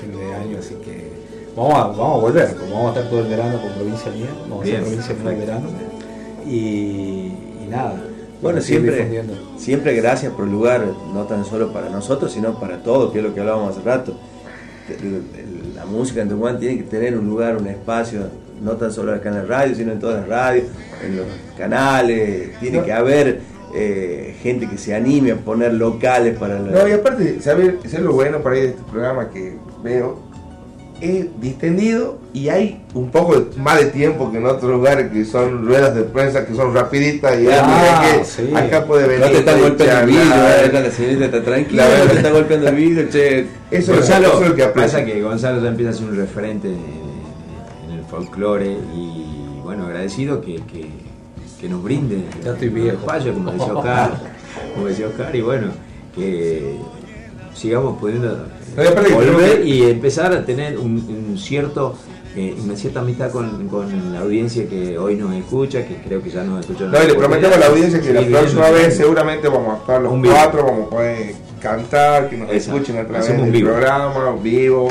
Speaker 2: fin de año, así que vamos a, vamos a volver, como vamos a estar todo el verano con provincia mía, vamos a hacer provincia mía el verano. Y, y nada.
Speaker 10: Bueno, siempre, siempre gracias por el lugar, no tan solo para nosotros, sino para todos, que es lo que hablábamos hace rato. La música en Tucumán tiene que tener un lugar, un espacio, no tan solo acá en la radio, sino en todas las radios, en los canales, tiene que haber eh, gente que se anime a poner locales para la...
Speaker 12: No, y aparte, ¿sabes ¿sabes lo bueno para ir de este programa que veo? Es distendido y hay un poco de- más de tiempo que en otros lugares que son ruedas de prensa que son rapiditas y
Speaker 2: Ah,
Speaker 12: que-
Speaker 2: sí.
Speaker 12: acá puede venir.
Speaker 10: No te están golpeando el vidrio, eh, la señorita está tranquila,
Speaker 12: La verdad.
Speaker 10: no te está golpeando el vidrio, che.
Speaker 12: Eso,
Speaker 11: Gonzalo,
Speaker 12: eso es lo que aprecio.
Speaker 11: pasa que Gonzalo ya empieza a ser un referente en, en el folclore y bueno, agradecido que, que, que nos brinde
Speaker 2: Ya estoy viejo.
Speaker 11: espacio, como decía Oscar, como decía Oscar, y bueno, que sigamos pudiendo volver y empezar a tener un, un cierto eh, una cierta amistad con, con la audiencia que hoy nos escucha, que creo que ya nos escucha.
Speaker 12: No, y le prometemos a la audiencia que la próxima vez seguramente vamos a estar los
Speaker 11: Un vivo.
Speaker 12: cuatro, vamos a poder cantar, que nos
Speaker 11: Exacto.
Speaker 12: escuchen a través
Speaker 11: Hacemos
Speaker 12: del
Speaker 11: vivo.
Speaker 12: programa, vivo,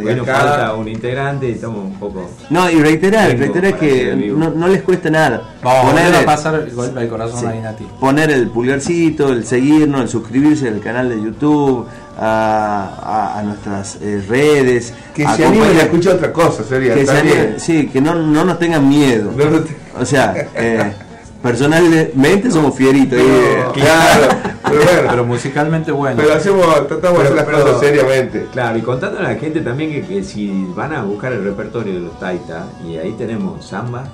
Speaker 11: Bueno,
Speaker 12: acá.
Speaker 11: falta un integrante y estamos un poco.
Speaker 10: No, y reiterar, reiterar que no, no les cuesta nada.
Speaker 2: Vamos
Speaker 10: Poner-
Speaker 2: a a pasar el golpe al corazón
Speaker 10: Sí.
Speaker 2: a Inati.
Speaker 10: poner el pulgarcito, el seguirnos, el suscribirse al canal de YouTube, a, a- a nuestras eh, redes.
Speaker 12: Que
Speaker 10: a
Speaker 12: se animen a escuchar otra cosa, sería.
Speaker 10: que se animen, sí, que no, no nos tengan miedo.
Speaker 12: No te-
Speaker 10: O sea, eh, personalmente somos fieritos.
Speaker 12: Claro, pero bueno,
Speaker 2: Pero musicalmente bueno.
Speaker 12: pero hacemos, tratamos de hacer las cosas seriamente.
Speaker 11: Claro, y contando a la gente también que, que si van a buscar el repertorio de los Taita, y ahí tenemos samba,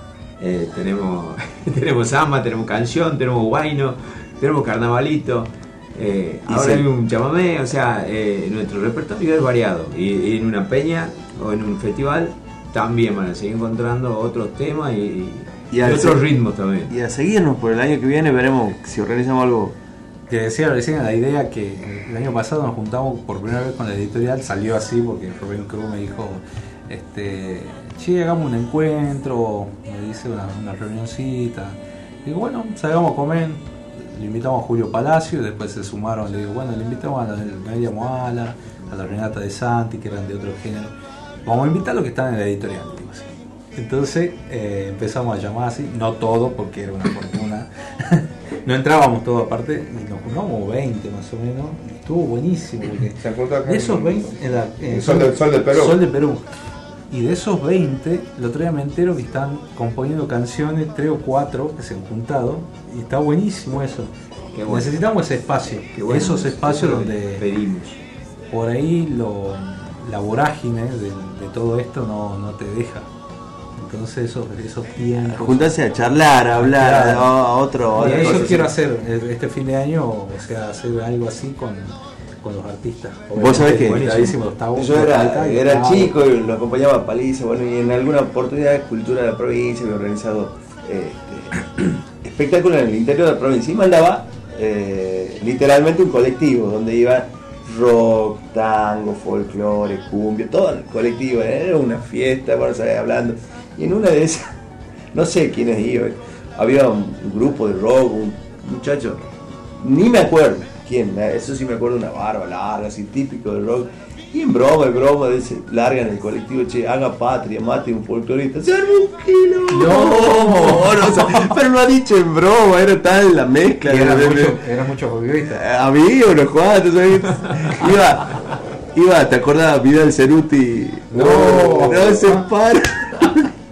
Speaker 11: eh, tenemos, tenemos samba, tenemos canción, tenemos guayno, tenemos carnavalito, eh, ahora
Speaker 10: sí.
Speaker 11: hay un chamamé, o sea, eh, nuestro repertorio es variado. Y, y en una peña o en un festival también van a seguir encontrando otros temas y, y
Speaker 10: Y al
Speaker 11: otros
Speaker 10: se-
Speaker 11: ritmos también.
Speaker 10: y a seguirnos por el año que viene, veremos si organizamos algo.
Speaker 2: Que decía recién la idea que el año pasado nos juntamos por primera vez con la editorial, salió así porque Rubén Cruz me dijo, este, che, hagamos un encuentro, me dice una, una reunioncita. Digo, bueno, salgamos a comer, le invitamos a Julio Palacio y después se sumaron, le digo, bueno, le invitamos a la Noelia Moala, a la Renata de Santi, que eran de otro género. Vamos a invitar a los que están en la editorial. Entonces eh, empezamos a llamar así, no todo porque era una fortuna. no entrábamos todos aparte, y nos juntamos 20 más o menos. y Estuvo buenísimo porque
Speaker 12: Se acá
Speaker 2: de esos 20 en la- en
Speaker 12: Sol del- Sol del Perú.
Speaker 2: Sol del Perú. Y de esos 20, el otro día me entero que están componiendo canciones, 3 o 4 que se han juntado. Y está buenísimo eso.
Speaker 11: Bueno.
Speaker 2: Necesitamos ese espacio.
Speaker 11: Bueno,
Speaker 2: esos
Speaker 11: eso
Speaker 2: espacios
Speaker 11: es lo
Speaker 2: donde
Speaker 11: pedimos.
Speaker 2: por ahí lo, la vorágine de, de todo esto no, no te deja. Entonces esos, esos tiempos.
Speaker 10: Juntarse a charlar, a hablar,
Speaker 2: Claro.
Speaker 10: a, otro.
Speaker 2: Y
Speaker 10: otra
Speaker 2: eso
Speaker 10: cosa,
Speaker 2: quiero hacer eh, este fin de año, o sea, hacer algo así con, con los artistas.
Speaker 10: Vos sabés que
Speaker 2: Gustavo,
Speaker 10: yo era, chico y lo acompañaba a Paliza, bueno, y en alguna oportunidad de cultura de la provincia había organizado este, espectáculos en el interior de la provincia y mandaba eh, literalmente un colectivo donde iba rock, tango, folclore, cumbia, todo el colectivo, era una fiesta, bueno, sabía hablando. Y en una de esas, no sé quiénes iban, había un grupo de rock, un muchacho, ni me acuerdo quién, eso sí me acuerdo, una barba larga, así típico de rock. Y en broma, en broma, dice, largan el colectivo, che, haga patria, mate un folclorista. ¡Se un quilombo! No, no, o sea, pero lo ha dicho en broma, era tal la mezcla.
Speaker 2: Era
Speaker 10: de- de-
Speaker 2: mucho, era mucho
Speaker 10: había unos cuantos. Iba, iba, ¿te acordás? Vidal Ceruti.
Speaker 2: No.
Speaker 10: no se para.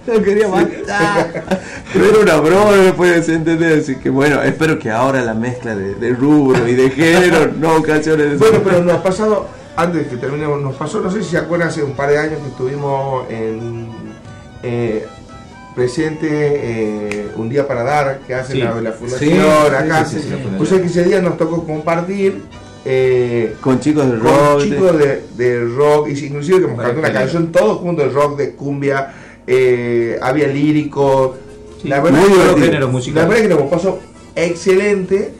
Speaker 10: Lo quería matar. Pero era una broma, no me puedes entender. Así que bueno, espero que ahora la mezcla de, de rubro y de género no ocasione eso.
Speaker 12: Bueno, pero nos ha pasado, antes de que terminemos, nos pasó, no sé si se acuerdan, hace un par de años que estuvimos en eh, presente eh, un día para dar que hace
Speaker 11: Sí.
Speaker 12: la, la fundación
Speaker 2: Sí,
Speaker 12: acá.
Speaker 11: sí.
Speaker 12: Pues es que ese día nos tocó compartir eh,
Speaker 10: Con chicos de
Speaker 12: con
Speaker 10: rock.
Speaker 12: chicos de, de rock, y inclusive que hemos cantado una canción todos juntos de rock, de cumbia, eh, había lírico.
Speaker 11: Sí,
Speaker 12: la verdad que-
Speaker 10: divertido.
Speaker 11: géneros
Speaker 12: la
Speaker 11: musicales.
Speaker 12: verdad es que nos pasó excelente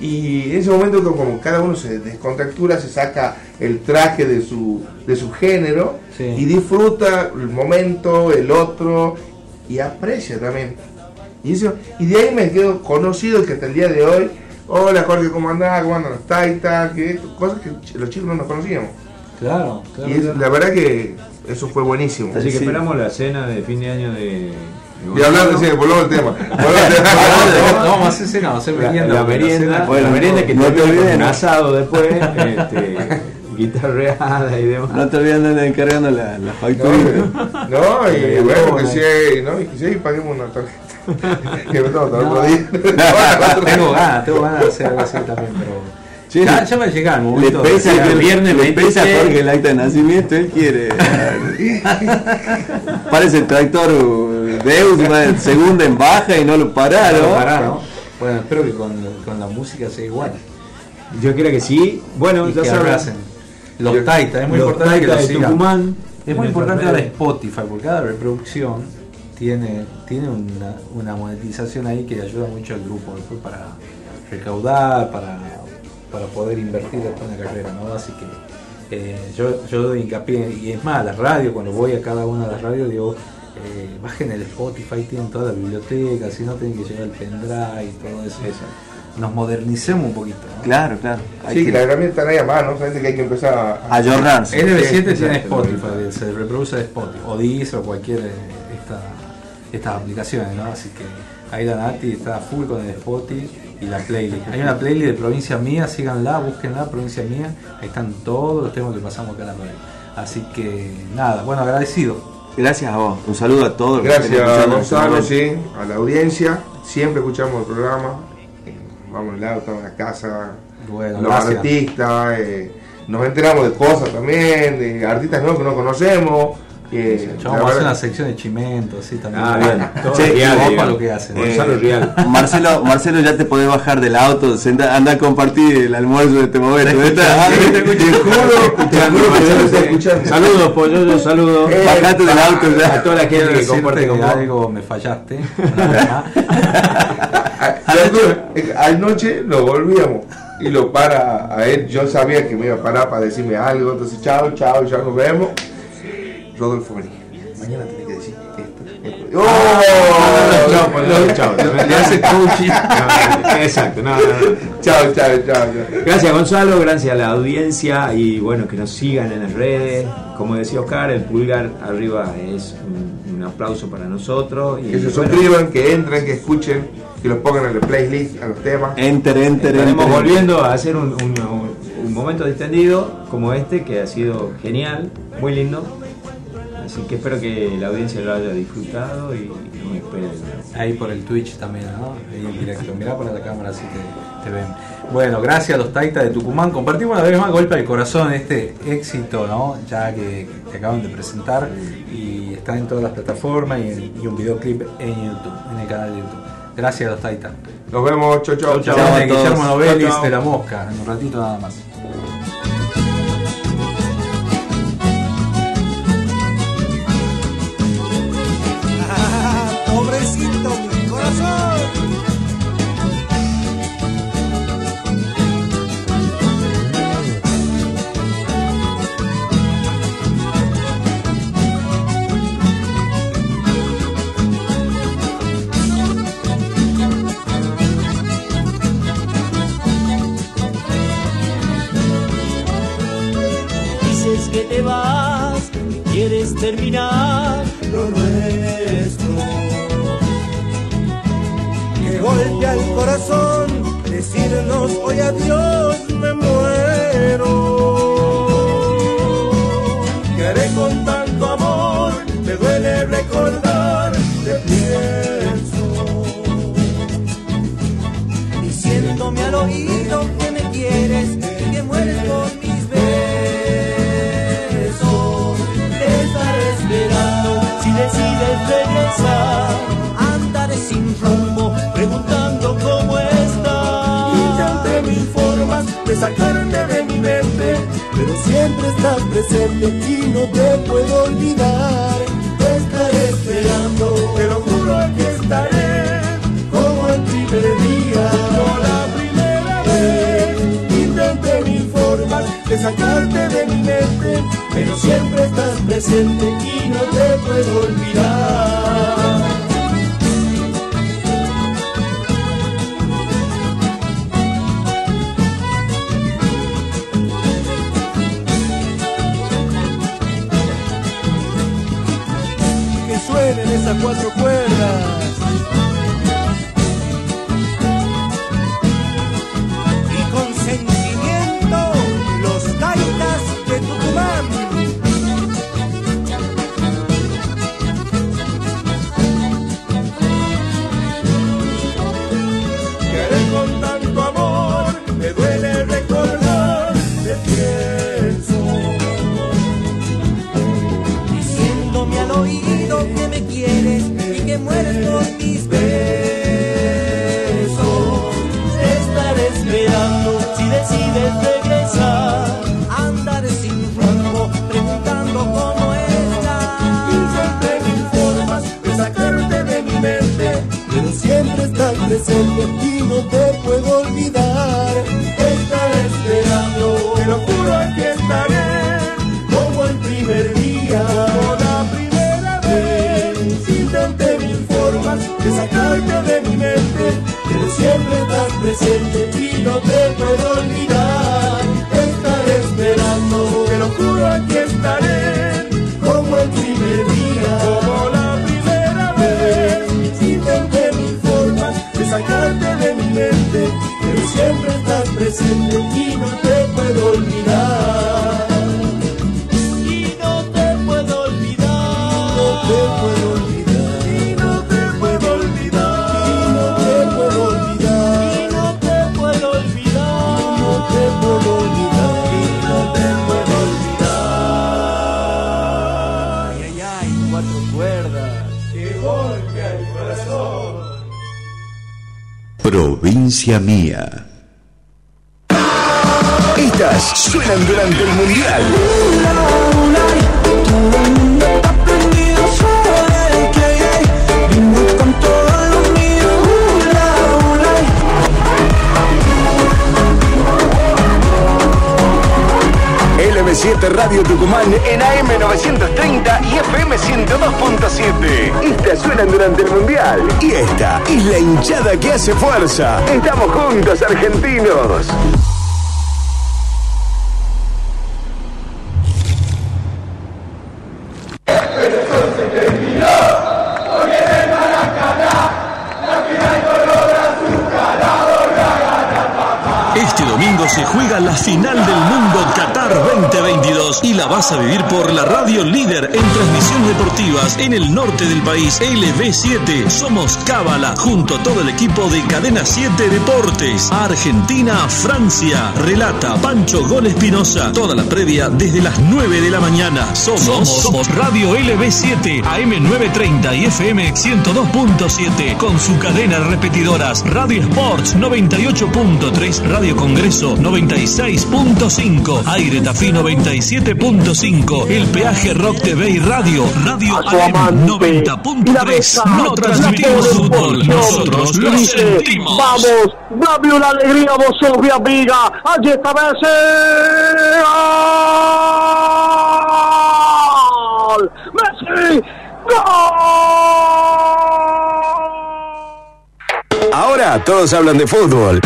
Speaker 12: y en ese momento como, como cada uno se descontractura, se saca el traje de su, de su género
Speaker 2: Sí.
Speaker 12: y disfruta el momento, el otro y aprecia también. Y, eso, y de ahí me quedo conocido que hasta el día de hoy, hola Jorge, ¿cómo andás? ¿Cómo andan los taitas? Que cosas que los chicos no nos conocíamos.
Speaker 2: Claro, claro.
Speaker 12: Y es-
Speaker 2: claro.
Speaker 12: la verdad que eso fue buenísimo.
Speaker 11: Así que
Speaker 10: Sí.
Speaker 11: esperamos la cena de fin de año de.
Speaker 12: Y hablando, sí, volvamos al tema. Volvamos al tema.
Speaker 2: No, no, vamos a hacer cena, vamos a hacer
Speaker 11: La,
Speaker 2: merienda.
Speaker 11: la merienda,
Speaker 10: Bueno,
Speaker 11: la merienda que
Speaker 10: no te olvides,
Speaker 11: un
Speaker 10: ¿no?
Speaker 11: asado después, este, guitarreada y demás.
Speaker 10: No te olvides de andar encargando la, la
Speaker 12: No,
Speaker 10: factura.
Speaker 12: no, y
Speaker 2: Eh,
Speaker 12: bueno,
Speaker 2: no,
Speaker 12: que
Speaker 2: no.
Speaker 12: sí, hay, ¿no? Y que sí, hay, paguemos una tarjeta. que
Speaker 2: No.
Speaker 12: otro día.
Speaker 2: tengo ganas, tengo ganas de hacer algo así también, pero.
Speaker 10: Sí.
Speaker 2: Ya, ya va a llegar el
Speaker 10: Le
Speaker 2: momento.
Speaker 10: pesa,
Speaker 2: sea,
Speaker 10: que
Speaker 2: el viernes
Speaker 10: le pesa a
Speaker 2: 26.
Speaker 10: Jorge el acta de nacimiento, él quiere. Parece el tractor uh, en segunda en baja y no lo pararon.
Speaker 2: No, pará, ¿no? Bueno, espero que con, con la música sea igual.
Speaker 11: Yo creo que sí. Bueno,
Speaker 2: y
Speaker 11: ya saben.
Speaker 2: abracen. Los
Speaker 11: Yo-
Speaker 2: Taita, es muy
Speaker 11: los
Speaker 2: importante que
Speaker 11: Taita
Speaker 2: lo
Speaker 11: de
Speaker 2: sigan.
Speaker 11: Tucumán,
Speaker 2: Es muy importante ahora. Spotify, porque cada reproducción tiene, tiene una, una monetización ahí que ayuda mucho al grupo después para recaudar, para, para poder invertir después en la carrera, ¿no? Así que eh, yo, yo doy hincapié, y es más, la radio, cuando voy a cada una de las radios, digo, eh, bajen el Spotify, tienen toda la biblioteca, si no tienen que llevar el pendrive y todo eso. Nos modernicemos un poquito. ¿no?
Speaker 10: Claro, claro.
Speaker 12: Sí, que la herramienta no hay a mano, solamente que hay que empezar a...
Speaker 10: Ayornarse.
Speaker 2: LB7
Speaker 12: Sí,
Speaker 2: tiene
Speaker 12: exacto.
Speaker 2: Spotify, se reproduce de Spotify, o Deezer o cualquier esta, estas aplicaciones, ¿no? Así que ahí la Nati está a full con el Spotify y la playlist. Hay una playlist de provincia mía, síganla, búsquenla, provincia mía, ahí están todos los temas que pasamos acá en la radio. Así que nada, bueno, agradecido.
Speaker 10: Gracias a vos. Un saludo a todos. los que estén
Speaker 12: Gracias
Speaker 10: en
Speaker 12: Gonzalo, sí, a la audiencia. Siempre escuchamos el programa. eh, Vamos en el auto, en la casa,
Speaker 2: Bueno,
Speaker 12: los
Speaker 2: gracias.
Speaker 12: artistas. eh, nos enteramos de cosas también, de artistas nuevos que no conocemos. Eh,
Speaker 2: vamos a hacer una sección de chimento, así también.
Speaker 11: Ah, bien. Todo
Speaker 2: Sí,
Speaker 11: real,
Speaker 2: ojo a
Speaker 11: digamos.
Speaker 2: lo que hacen.
Speaker 10: Eh, Marcelo, Marcelo, ya te podés bajar del auto, senta- anda a compartir el almuerzo de este momento.
Speaker 11: Ah,
Speaker 10: te juro, te juro.
Speaker 11: Saludos, pollo, yo saludo.
Speaker 10: Eh, Bajate del auto ya.
Speaker 11: A toda la gente que comparte con
Speaker 2: algo me fallaste. una vez más.
Speaker 12: Anoche, eh, anoche lo volvíamos y lo para a él. Yo sabía que me iba a parar para decirme algo. Entonces, chao, chao, ya nos vemos. Rodolfo, vení. Mañana tenés que decir esto. esto. ¡Oh!
Speaker 11: No, chao.
Speaker 2: Le hace coaching.
Speaker 11: No, Exacto, no, no, no.
Speaker 12: Chao, chao, chao. chao.
Speaker 11: Gracias Gonzalo, gracias a la audiencia y bueno, que nos sigan en las redes. Como decía Oscar, el pulgar arriba es un, un aplauso para nosotros. Y,
Speaker 12: Que se
Speaker 11: bueno,
Speaker 12: suscriban, que entren, que escuchen, que los pongan en el playlist, a los temas.
Speaker 10: Enter, enter,
Speaker 11: Estaremos
Speaker 10: enter.
Speaker 11: volviendo a hacer un, un- un- un momento distendido como este que ha sido genial, muy lindo. Así que espero que la audiencia lo haya disfrutado y nos esperen.
Speaker 2: Ahí por el Twitch también, ¿no? Ahí en directo. Mirá por la cámara así te, te ven. Bueno, gracias a los Taita de Tucumán. Compartimos una vez más golpe al corazón este éxito, ¿no? Ya que, que acaban de presentar y está en todas las plataformas y, en- y un videoclip en YouTube, en el canal de YouTube. Gracias a los Taita.
Speaker 12: Nos vemos, chau, chau.
Speaker 2: Chau,
Speaker 10: Chau a
Speaker 2: de
Speaker 10: todos.
Speaker 2: Guillermo Novelis
Speaker 11: Chau, chau.
Speaker 2: de la Mosca, en un ratito nada más.
Speaker 13: Terminar
Speaker 6: lo nuestro. Que golpea el corazón, decirnos hoy adiós me muero. Que haré con tanto amor, me duele recordar, te pienso.
Speaker 13: diciéndome al oído que
Speaker 6: formas de mi mente, pero siempre estás presente y no te puedo olvidar. Te estaré esperando, te lo juro que estaré como el primer día, como la primera vez. Intenté mil formas de sacarte de mi mente, pero siempre estás presente y no te puedo olvidar. Cuatro cuerdas.
Speaker 14: Hace
Speaker 15: XLB7. Somos Cábala, junto a todo el equipo de Cadena 7 Deportes. Argentina, Francia. Relata Pancho Gol Espinosa. Toda la previa desde las 9 de la mañana. Somos,
Speaker 9: somos, Radio LB7, AM930 y FM 102.7. Con su cadena de repetidoras. Radio Sports 98.3. Radio Congreso 96.5. Aire Tafí 97.5. El peaje Rock TV y Radio. Radio AM 90.5. 90.3. No transmitimos fútbol, nosotros lo sentimos.
Speaker 16: Vamos, dame una alegría, vos sos mi amiga. Allí esta vez. ¡Gol! ¡Messi!
Speaker 14: Ahora todos hablan de fútbol.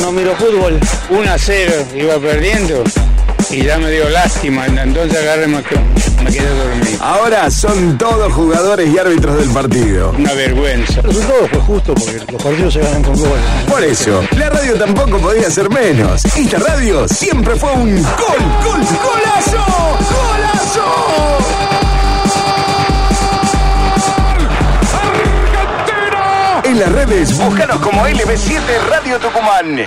Speaker 17: No miro fútbol, 1 a 0, iba perdiendo y ya me dio lástima, entonces agarré me quedé me quedé dormido.
Speaker 14: Ahora son todos jugadores y árbitros del partido.
Speaker 17: Una vergüenza.
Speaker 18: El resultado fue justo porque los partidos se ganan con goles.
Speaker 14: Por eso, la radio tampoco podía ser menos. Esta radio siempre fue un gol, gol, golazo, golazo. En las redes, búscanos como LB7 Radio Tucumán.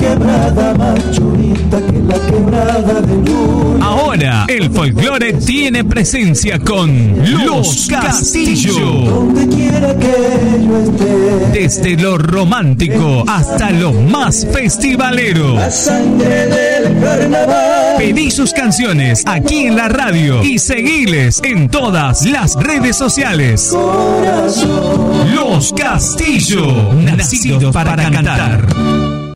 Speaker 3: Nada más churita que la quebrada de luna.
Speaker 9: Ahora el folclore tiene presencia con Los Castillo.
Speaker 3: Donde quiera que yo esté.
Speaker 9: Desde lo romántico hasta lo más festivalero.
Speaker 3: La sangre del carnaval.
Speaker 9: Pedí sus canciones aquí en la radio y seguiles en todas las redes sociales. Los Castillo, nacido para cantar.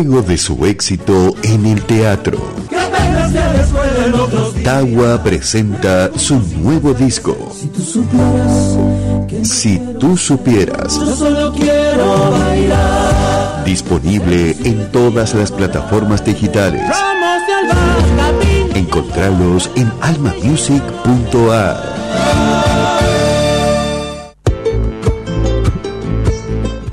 Speaker 19: Luego de su éxito en el teatro. Tawa presenta su nuevo disco.
Speaker 3: Tú supieras que
Speaker 19: Si tú supieras,
Speaker 3: yo solo quiero bailar.
Speaker 19: disponible en todas las plataformas digitales. Encontralos en almamusic.ar.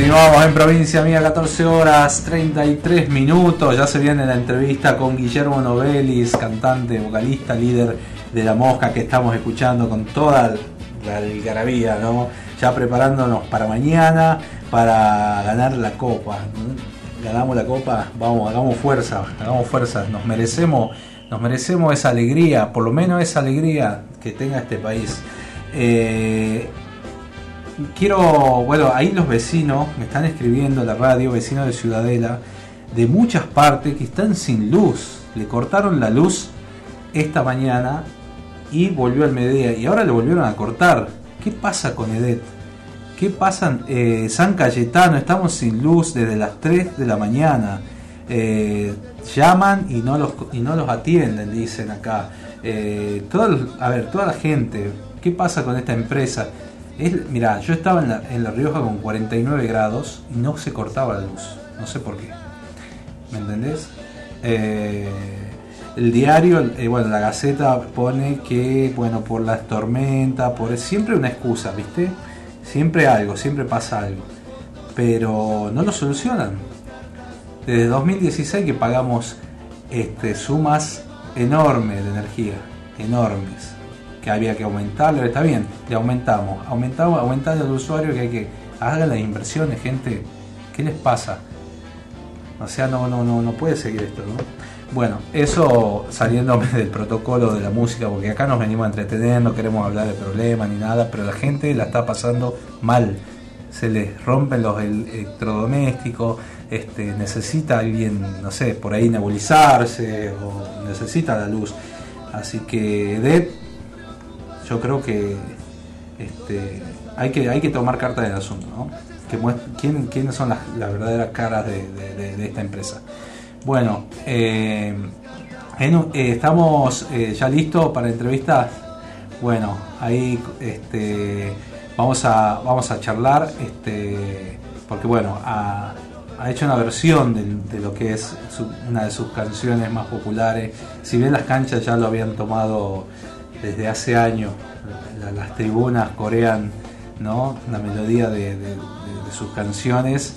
Speaker 2: Continuamos en provincia mía, 14 horas 33 minutos. Ya se viene la entrevista con Guillermo Novelis, cantante, vocalista, líder de La Mosca, que estamos escuchando con toda la algarabía, ¿no? Ya preparándonos para mañana, para ganar la copa. Ganamos la copa, vamos, hagamos fuerza, hagamos fuerza. Nos merecemos, nos merecemos esa alegría, por lo menos esa alegría que tenga este país. Eh, quiero, bueno, ahí los vecinos me están escribiendo la radio, vecinos de Ciudadela, de muchas partes que están sin luz. Le cortaron la luz esta mañana y volvió al mediodía y ahora le volvieron a cortar. ¿Qué pasa con Edet? ¿Qué pasa eh, San Cayetano? Estamos sin luz desde las 3 de la mañana. Eh, llaman y no los y no los atienden, dicen acá. Eh, todo a ver, toda la gente, ¿qué pasa con esta empresa? Es, mira, yo estaba en la, en la Rioja con 49 grados y no se cortaba la luz. No sé por qué. ¿Me entendés? Eh, el diario, eh, bueno, la Gaceta pone que, bueno, por las tormentas, por siempre una excusa, ¿viste? Siempre algo, siempre pasa algo. Pero no lo solucionan. Desde 2016 que pagamos este, sumas enormes de energía, enormes, que había que aumentarlo, está bien, le aumentamos, aumentamos, aumentando al usuario que hay que hagan las inversiones, gente, ¿qué les pasa? O sea, no, no, no, no puede seguir esto, ¿no? Bueno, eso saliéndome del protocolo de la música, porque acá nos venimos a entretener, no queremos hablar de problemas ni nada, pero la gente la está pasando mal. Se les rompen los el- electrodomésticos, este, necesita alguien, no sé, por ahí nebulizarse o necesita la luz. Así que Ed, yo creo que este, hay que hay que tomar carta del asunto, ¿no? Quién- quiénes son las, verdaderas caras de, esta empresa. Bueno, eh, eh, estamos eh, ya listos para entrevistas. Bueno, ahí este, vamos a vamos a charlar, este, porque bueno, ha, hecho una versión de, lo que es una de sus canciones más populares. Si bien las canchas ya lo habían tomado desde hace años, la- las tribunas corean ¿no? la melodía de, sus canciones.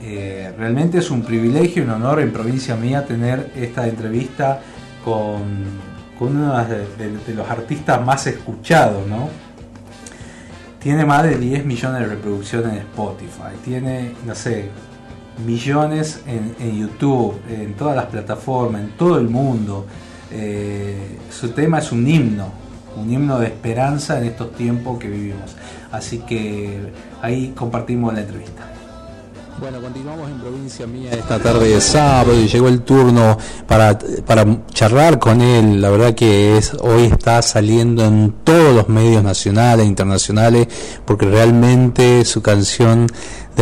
Speaker 2: Eh, realmente es un privilegio y un honor en provincia mía tener esta entrevista con, uno de, los artistas más escuchados. Tiene más de 10 millones de reproducciones en Spotify, tiene, no sé, millones en, en YouTube, en todas las plataformas, en todo el mundo. Eh, su tema es un himno, un himno de esperanza en estos tiempos que vivimos. Así que ahí compartimos la entrevista.
Speaker 4: Bueno, continuamos en provincia mía esta tarde de sábado y llegó el turno para, para charlar con él. La verdad que es hoy está saliendo en todos los medios nacionales e internacionales porque realmente su canción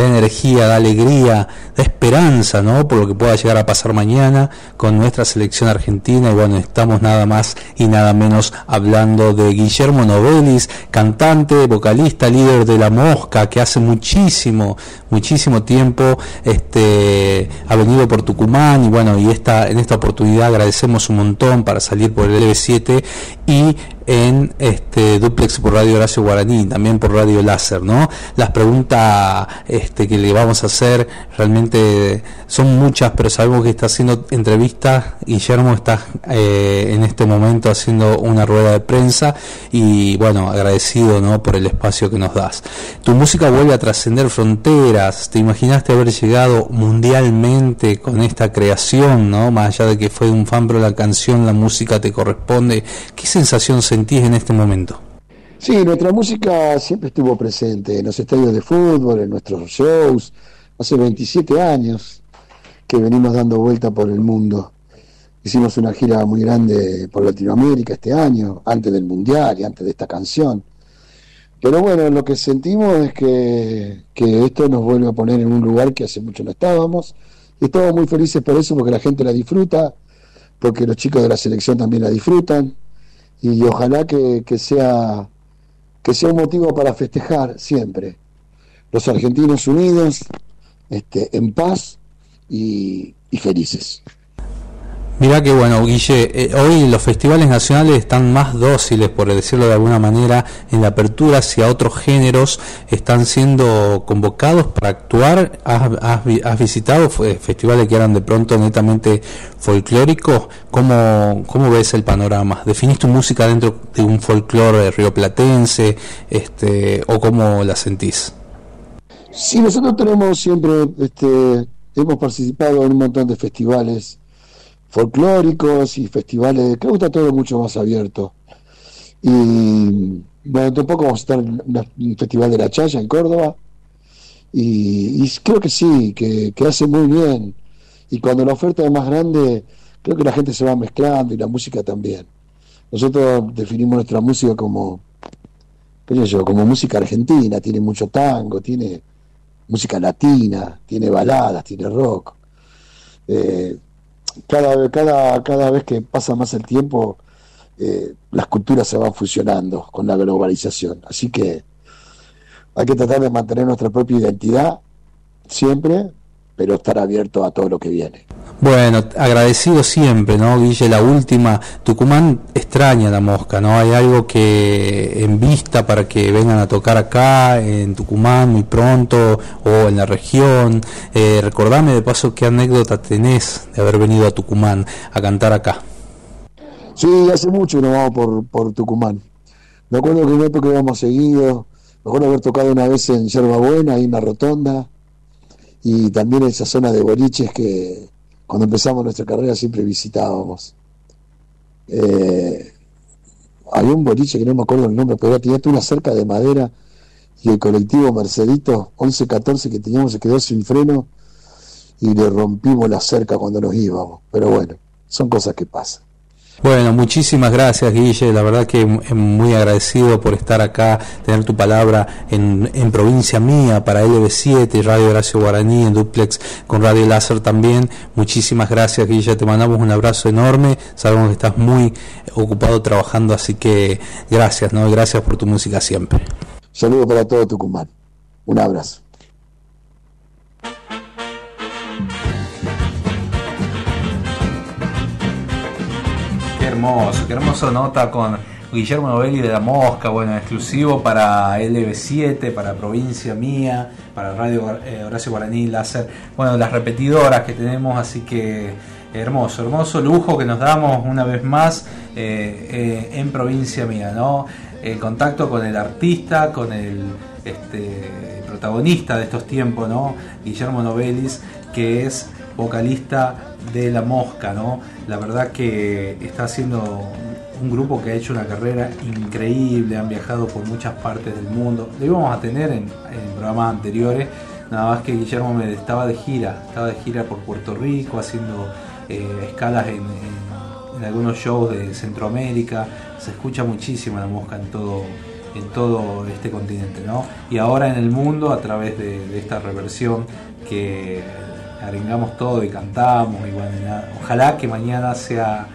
Speaker 4: da energía, da alegría, da esperanza, ¿no? Por lo que pueda llegar a pasar mañana con nuestra selección argentina. Y bueno, estamos nada más y nada menos hablando de Guillermo Novelis, cantante, vocalista, líder de La Mosca, que hace muchísimo, muchísimo tiempo este, ha venido por Tucumán. Y bueno, y esta, en esta oportunidad agradecemos un montón para salir por el LB7 y en este duplex por Radio Horacio Guaraní, también por Radio Láser, ¿no? Las preguntas este, que le vamos a hacer realmente son muchas, pero sabemos que está haciendo entrevistas. Guillermo está eh, en este momento haciendo una rueda de prensa y bueno, agradecido, ¿no? Por el espacio que nos das. Tu música vuelve a trascender fronteras. ¿Te imaginaste haber llegado mundialmente con esta creación, ¿no? Más allá de que fue un fan, pero la canción, la música te corresponde. ¿Qué sensación sentís en este momento?
Speaker 20: Sí, nuestra música siempre estuvo presente en los estadios de fútbol, en nuestros shows. Hace 27 años que venimos dando vuelta por el mundo. Hicimos una gira muy grande por Latinoamérica este año, antes del Mundial y antes de esta canción. Pero bueno, lo que sentimos es que, que esto nos vuelve a poner en un lugar que hace mucho no estábamos. Y estamos muy felices por eso, porque la gente la disfruta, porque los chicos de la selección también la disfrutan. Y ojalá que, que sea que sea un motivo para festejar siempre. Los argentinos unidos, este, en paz y, y felices.
Speaker 4: Mirá que bueno, Guille, eh, hoy los festivales nacionales están más dóciles, por decirlo de alguna manera, en la apertura hacia otros géneros, están siendo convocados para actuar. ¿Has, has has visitado fe- festivales que eran de pronto netamente folclóricos? ¿Cómo, ¿Cómo ves el panorama? ¿Definís tu música dentro de un folclore rioplatense este, o cómo la sentís?
Speaker 20: Sí, nosotros tenemos siempre, este, hemos participado en un montón de festivales folclóricos y festivales, creo que está todo mucho más abierto. Y bueno, tampoco vamos a estar en un festival de la Chaya en Córdoba. Y, creo que sí, que, que hace muy bien. Y cuando la oferta es más grande, creo que la gente se va mezclando y la música también. Nosotros definimos nuestra música como, qué yo, como música argentina, tiene mucho tango, tiene música latina, tiene baladas, tiene rock. Eh, cada, cada, cada vez que pasa más el tiempo, eh, las culturas se van fusionando con la globalización. Así que hay que tratar de mantener nuestra propia identidad siempre, pero estar abierto a todo lo que viene.
Speaker 4: Bueno, agradecido siempre, ¿no, Guille? La última, Tucumán extraña la mosca, ¿no? Hay algo que en vista para que vengan a tocar acá, en Tucumán, muy pronto, o en la región. Eh, recordame de paso qué anécdota tenés de haber venido a Tucumán a cantar acá.
Speaker 20: Sí, hace mucho que no vamos por, por Tucumán. Me acuerdo que en época íbamos seguido, me acuerdo haber tocado una vez en Yerba Buena, ahí en la Rotonda, y también en esa zona de boliches que cuando empezamos nuestra carrera siempre visitábamos. Eh, había un boliche que no me acuerdo el nombre, pero tenía una cerca de madera y el colectivo Mercedito 1114 que teníamos se quedó sin freno y le rompimos la cerca cuando nos íbamos. Pero bueno, son cosas que pasan.
Speaker 4: Bueno, muchísimas gracias Guille, la verdad que muy agradecido por estar acá, tener tu palabra en, en provincia mía para LB7, Radio Horacio Guaraní, en Duplex con Radio Láser también. Muchísimas gracias Guille, te mandamos un abrazo enorme, sabemos que estás muy ocupado trabajando, así que gracias, ¿no? Gracias por tu música siempre.
Speaker 20: Saludos para todo Tucumán. Un abrazo.
Speaker 2: Hermoso, qué hermoso nota con Guillermo Novelli de la Mosca, bueno, exclusivo para LB7, para Provincia Mía, para Radio eh, Horacio Guaraní, Láser, bueno, las repetidoras que tenemos, así que hermoso, hermoso lujo que nos damos una vez más eh, eh, en Provincia Mía, ¿no? El contacto con el artista, con el este, protagonista de estos tiempos, ¿no? Guillermo Novelis, que es vocalista de La Mosca, ¿no? La verdad que está haciendo un grupo que ha hecho una carrera increíble, han viajado por muchas partes del mundo. Lo íbamos a tener en, en programas anteriores, nada más que Guillermo me estaba de gira, estaba de gira por Puerto Rico, haciendo eh, escalas en, algunos shows de Centroamérica. Se escucha muchísimo la mosca en todo, en todo este continente, ¿no? Y ahora en el mundo a través de esta reversión que arengamos todo y cantamos y bueno, nada. ojalá que mañana sea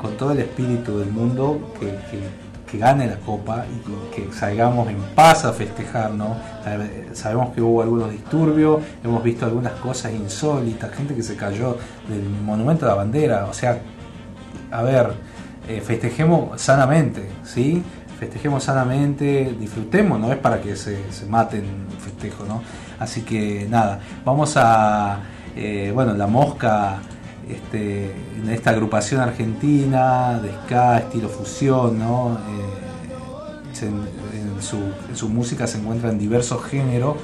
Speaker 2: con todo el espíritu del mundo que, que- gane la copa y que, salgamos en paz a festejar. Eh, Sabemos que hubo algunos disturbios, hemos visto algunas cosas insólitas, gente que se cayó del monumento a la bandera, o sea, a ver, eh, festejemos sanamente, ¿sí? Festejemos sanamente, disfrutemos, no es para que se, se maten festejo, ¿no? Así que nada, vamos a, eh, bueno, la mosca, este, en esta agrupación argentina de ska, estilo fusión, ¿no? Eh, en, su, música se encuentran diversos géneros,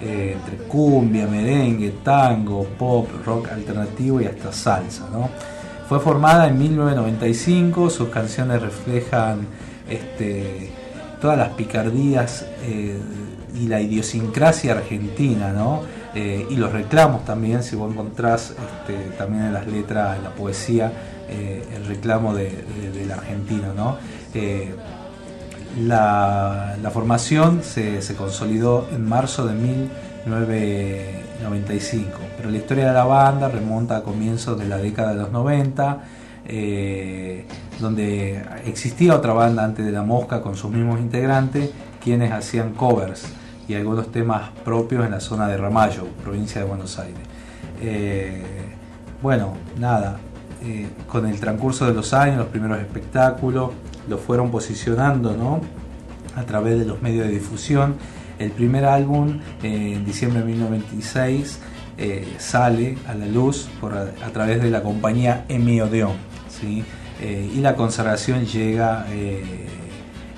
Speaker 2: eh, entre cumbia, merengue, tango, pop, rock alternativo y hasta salsa, ¿no? Fue formada en 1995, sus canciones reflejan este, todas las picardías y la idiosincrasia argentina, ¿no? Eh, y los reclamos también, si vos encontrás este, también en las letras, en la poesía, eh, el reclamo de- de- del argentino, ¿no? Eh, la, formación se, consolidó en marzo de 1995, pero la historia de la banda remonta a comienzos de la década de los 90, eh, donde existía otra banda antes de La Mosca con sus mismos integrantes, quienes hacían covers y algunos temas propios en la zona de Ramallo, provincia de Buenos Aires. Eh, bueno, nada, eh, con el transcurso de los años, los primeros espectáculos, lo fueron posicionando ¿no? a través de los medios de difusión. El primer álbum, eh, en diciembre de 1996, eh, sale a la luz por, a, través de la compañía Emi Odeon. ¿sí? Y la consagración llega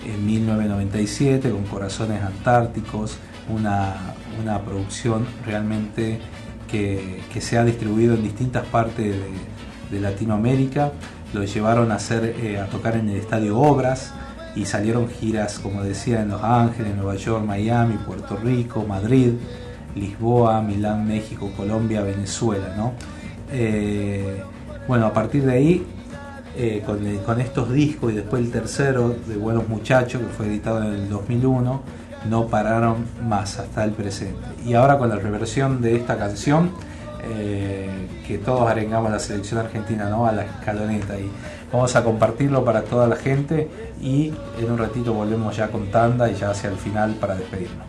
Speaker 2: en 1997 con Corazones Antárticos, una, una producción realmente que, que se ha distribuido en distintas partes de, de Latinoamérica. Lo llevaron a, hacer, eh, a tocar en el Estadio Obras y salieron giras, como decía, en Los Ángeles, Nueva York, Miami, Puerto Rico, Madrid, Lisboa, Milán, México, Colombia, Venezuela. ¿no? Eh, bueno, a partir de ahí, eh, con, el- con estos discos y después el tercero de Buenos Muchachos, que fue editado en el 2001, no pararon más hasta el presente. Y ahora con la reversión de esta canción, eh, que todos arengamos la selección argentina ¿no? a la escaloneta y vamos a compartirlo para toda la gente y en un ratito volvemos ya con tanda y ya hacia el final para despedirnos.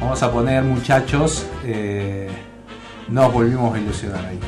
Speaker 2: Vamos a poner muchachos, eh, nos volvimos a ilusionar ahí.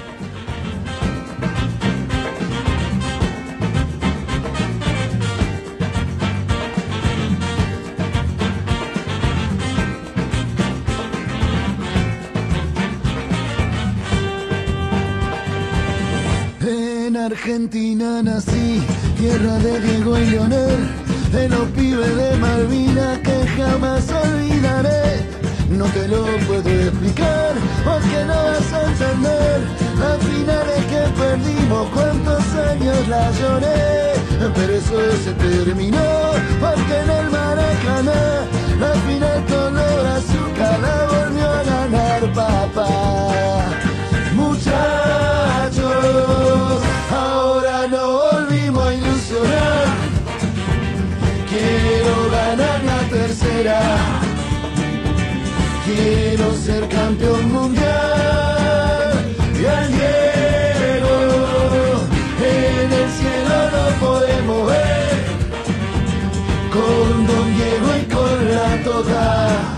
Speaker 19: En Argentina nací, tierra de Diego y Leonel, de los pibes de Malvinas que jamás olvidaré. No te lo puedo explicar, porque no vas a entender las finales que perdimos, cuántos años la lloré. Pero eso se terminó, porque en el Maracaná, la final color azúcar la volvió a ganar papá. Muchachos, ahora no volvimos a ilusionar. Quiero ganar la tercera. Quiero ser campeón mundial. Y al Diego en el cielo lo podemos ver. Con Don Diego y con la Tota.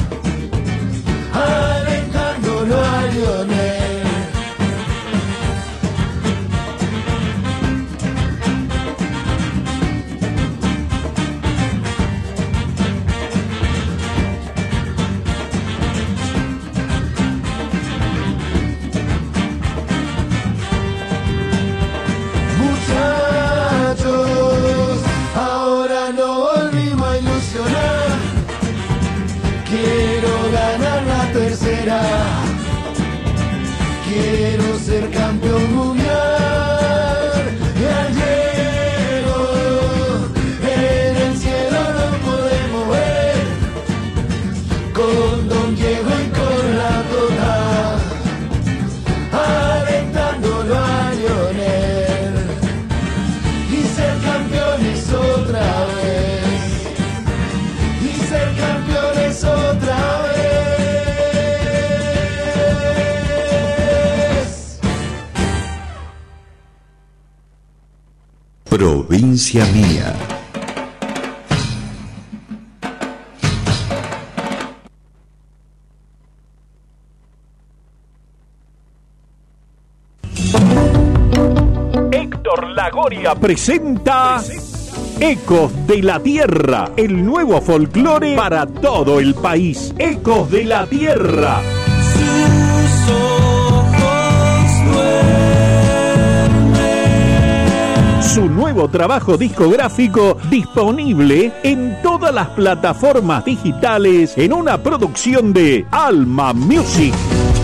Speaker 1: Mía.
Speaker 8: Héctor Lagoria presenta Ecos de la Tierra, el nuevo folclore para todo el país. Ecos de la Tierra. Nuevo trabajo discográfico disponible en todas las plataformas digitales en una producción de Alma Music.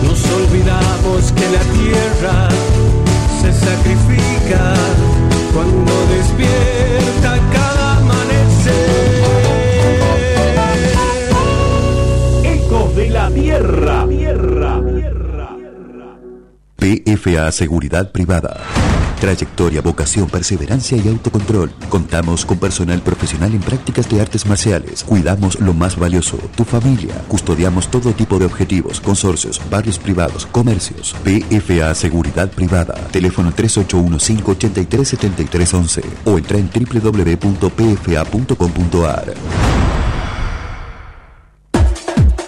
Speaker 3: Nos olvidamos que la tierra se sacrifica cuando despierta cada amanecer.
Speaker 8: Ecos de la Tierra. Tierra.
Speaker 1: PFA Seguridad Privada. Trayectoria, vocación, perseverancia y autocontrol. Contamos con personal profesional en prácticas de artes marciales. Cuidamos lo más valioso, tu familia. Custodiamos todo tipo de objetivos, consorcios, barrios privados, comercios. PFA Seguridad Privada. Teléfono 381-583-7311 o entra en www.pfa.com.ar.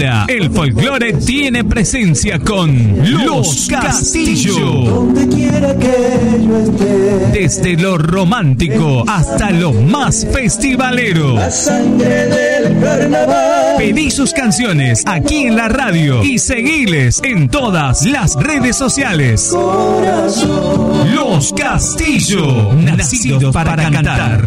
Speaker 9: El folclore tiene presencia con Los Castillo. Desde lo romántico hasta lo más festivalero.
Speaker 3: La sangre del carnaval.
Speaker 9: Pedí sus canciones aquí en la radio y seguiles en todas las redes sociales. Los Castillo, nacido para cantar.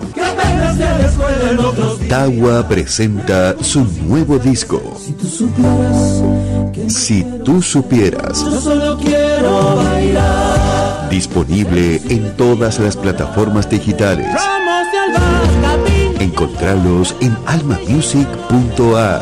Speaker 1: Tawa presenta su nuevo disco.
Speaker 3: Tú supieras
Speaker 1: Si tú supieras,
Speaker 3: yo solo quiero bailar.
Speaker 1: disponible en todas las plataformas digitales. Encontralos en almamusic.ar.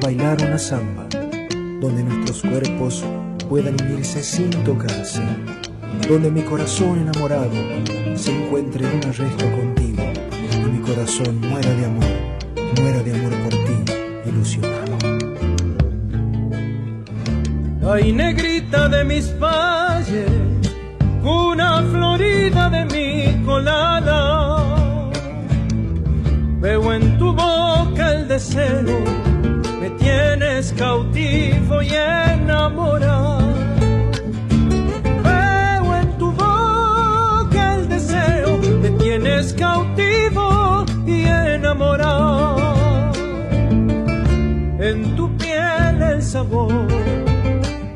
Speaker 21: bailar una samba, donde nuestros cuerpos puedan unirse sin tocarse, donde mi corazón enamorado se encuentre en un arresto contigo y mi corazón muera de amor, muera de amor por ti, ilusionado.
Speaker 13: Ay, negrita de mis valles, una florida de mi colada. Veo en tu boca el deseo, me tienes cautivo y enamorado. Veo en tu boca el deseo, me tienes cautivo y enamorado. En tu piel el sabor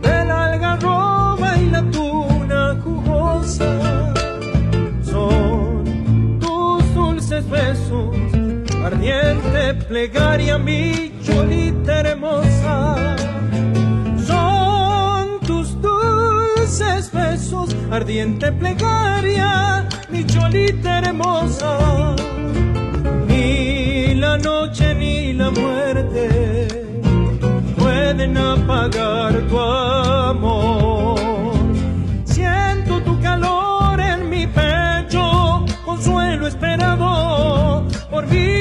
Speaker 13: de la algarroba y la tuna jugosa son tus dulces besos, ardiente plegaria, mi cholita hermosa. Son tus dulces besos, ardiente plegaria, mi cholita hermosa. Ni la noche ni la muerte pueden apagar tu amor. Siento tu calor en mi pecho, consuelo esperado por mi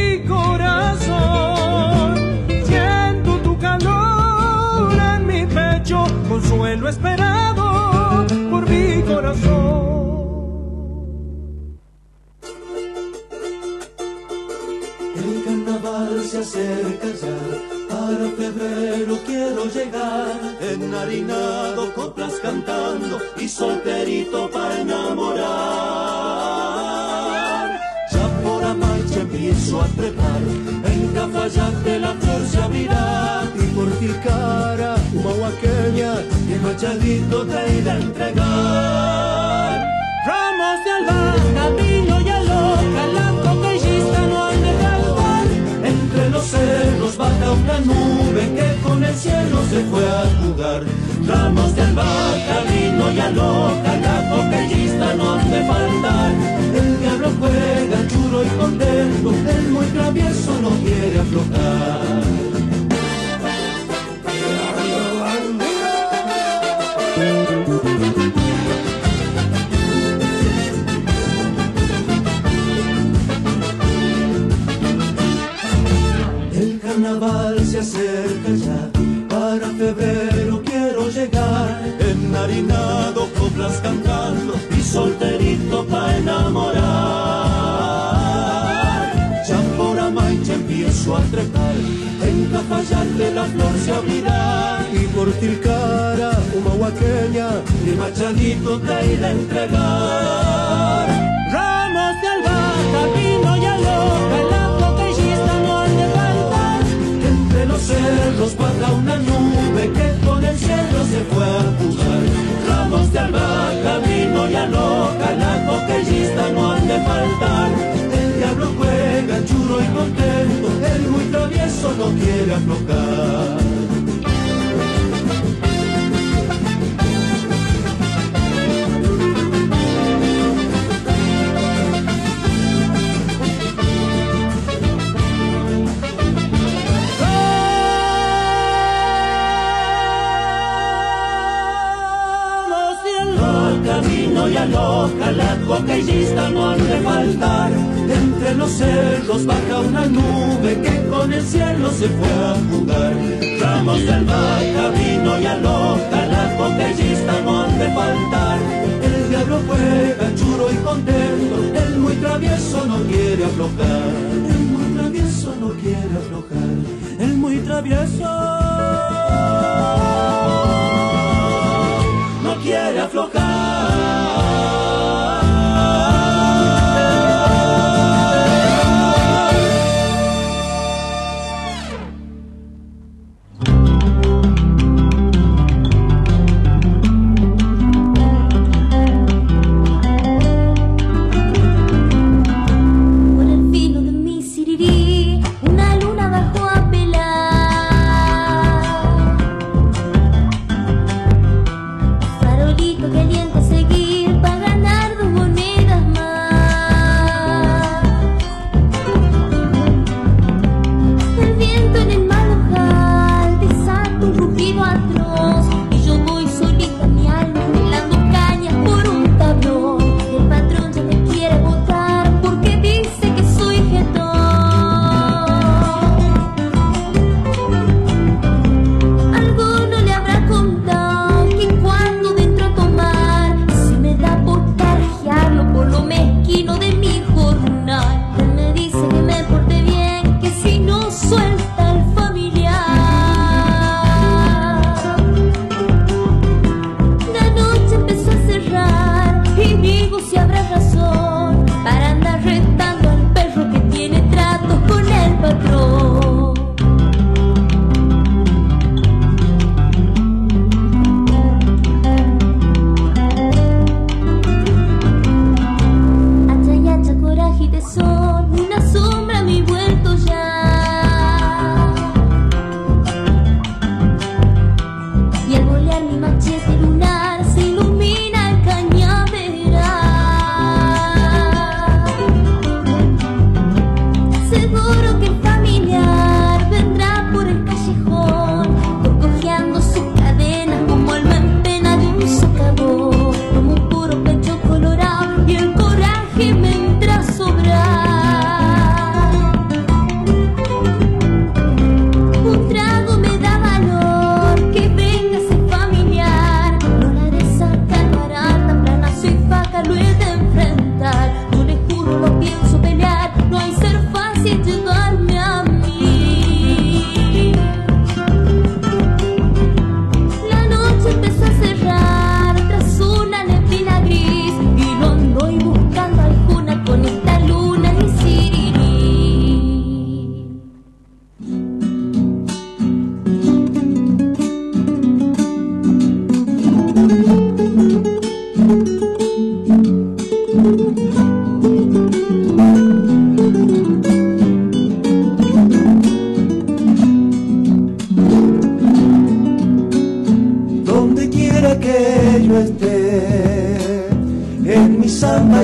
Speaker 13: consuelo esperado por mi corazón.
Speaker 3: El carnaval se acerca ya, para febrero quiero llegar, enharinado, coplas cantando y solterito para enamorar. Empiezo a trepar, en Cafayate la flor se abrirá y por Tilcara, humahuaqueña, y machadito te irá a entregar.
Speaker 13: Ramos de albahaca, vino y aloca, la coquillista no han de faltar.
Speaker 3: Entre los cerros baja una nube que con el cielo se fue a jugar. Ramos de albahaca, vino y aloca, la coquillista no de faltar. El diablo juega churo y contento, el muy travieso no quiere aflojar. El carnaval se acerca ya, para febrero enharinado, coplas cantando y solterito pa' enamorar. Ya por Amaiche empiezo a trepar, en Cafayate la flor se abrirá y por Tilcara, humahuaqueña, mi machadito irá a entregar.
Speaker 13: Ramos de albahaca,
Speaker 3: cerros baja una nube que con el cielo se fue a jugar. Ramos de albahaca, vino y aloca, la coquillista no han de faltar. El diablo juega churro y contento, el muy travieso no quiere aflojar. Coquillista no han de faltar. Entre los cerros baja una nube que con el cielo se fue a jugar. Ramos de albahaca, vino y aloca, la coquillista no han de faltar. El diablo juega churo y contento, el muy travieso no quiere aflojar. El muy travieso no quiere aflojar. El muy travieso no quiere aflojar.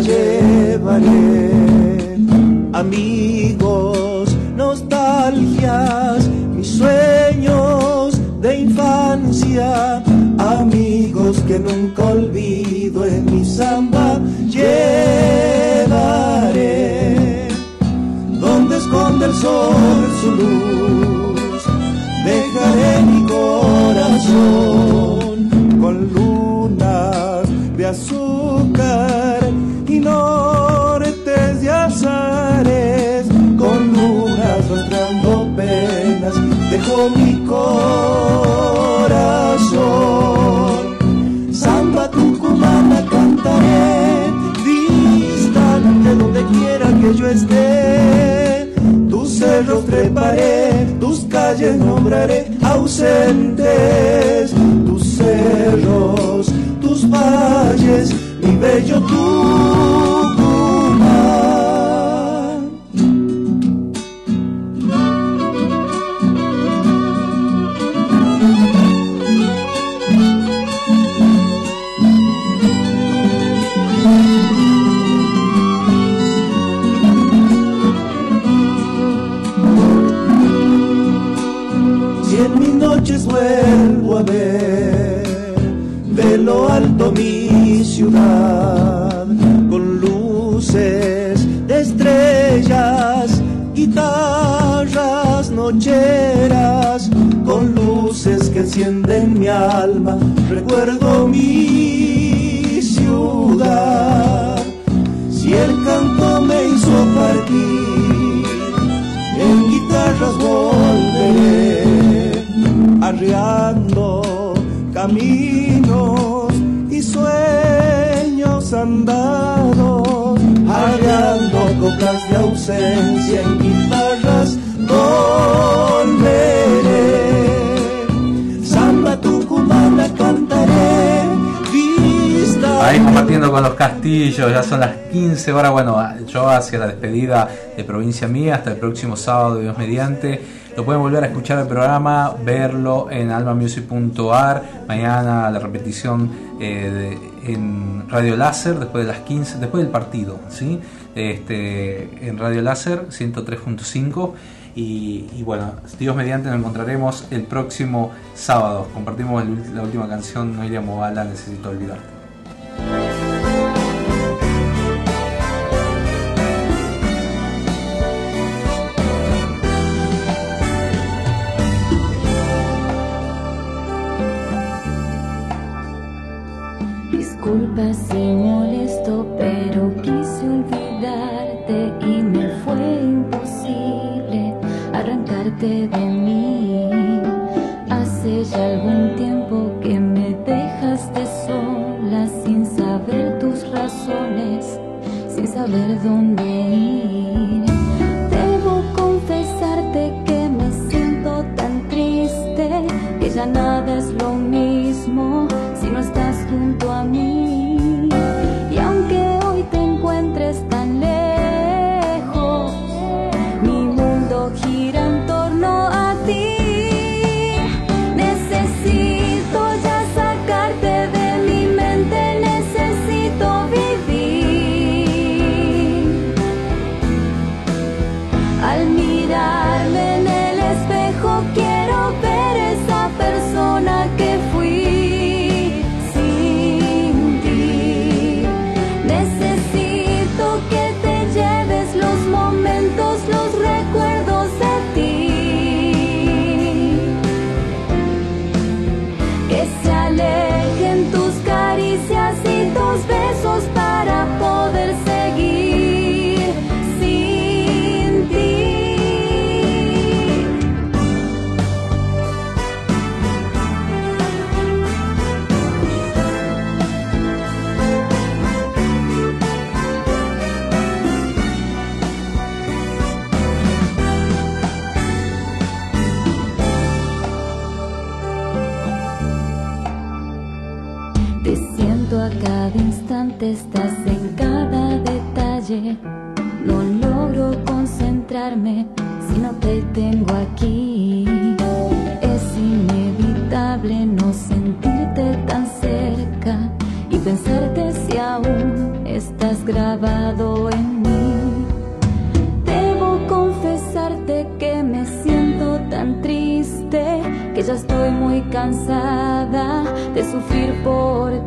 Speaker 3: Llevaré. Amigos, nostalgias, mis sueños de infancia, amigos que nunca olvido en mi samba llevaré. Donde esconde el sol su luz, dejaré mi corazón con lunas de azúcar dejo mi corazón. Samba tucumana cantaré, distante donde quiera que yo esté. Tus cerros treparé, tus calles nombraré ausentes, tus cerros, tus valles, mi bello Tucumán. Con luces de estrellas, guitarras nocheras, con luces que encienden mi alma, recuerdo mi ciudad. Si el canto me hizo partir, en guitarras volveré, arreando caminos y sueños andados, arreando coplas de ausencia en guitarras volveré. Samba tucumana cantaré, vista
Speaker 2: Ahí compartiendo con los castillos, ya son las 15 horas. Bueno, yo hacia la despedida de Provincia Mía, hasta el próximo sábado, Dios mediante. Lo pueden volver a escuchar el programa, verlo en almamusic.ar. Mañana la repetición eh, en Radio Láser, después de las 15, después del partido, ¿sí? Este, en Radio Láser 103.5. Y, bueno, Dios mediante nos encontraremos el próximo sábado. Compartimos la última canción, Noelia Movala, Necesito Olvidarte.
Speaker 22: Si molesto, pero quise olvidarte y me fue imposible arrancarte de mí. Hace ya algún tiempo que me dejaste sola sin saber tus razones, sin saber dónde ir. Debo confesarte que me siento tan triste que ya nada es estás en cada detalle. No logro concentrarme si no te tengo aquí. Es inevitable no sentirte tan cerca y pensarte si aún estás grabado en mí. Debo confesarte que me siento tan triste, que ya estoy muy cansada de sufrir por ti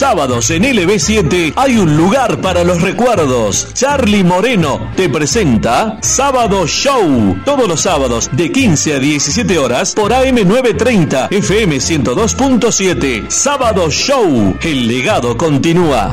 Speaker 9: sábados en LB7 hay un lugar para los recuerdos. Charlie Moreno te presenta Sábado Show. Todos los sábados de 15 a 17 horas por AM930 FM 102.7. Sábado Show. El legado continúa.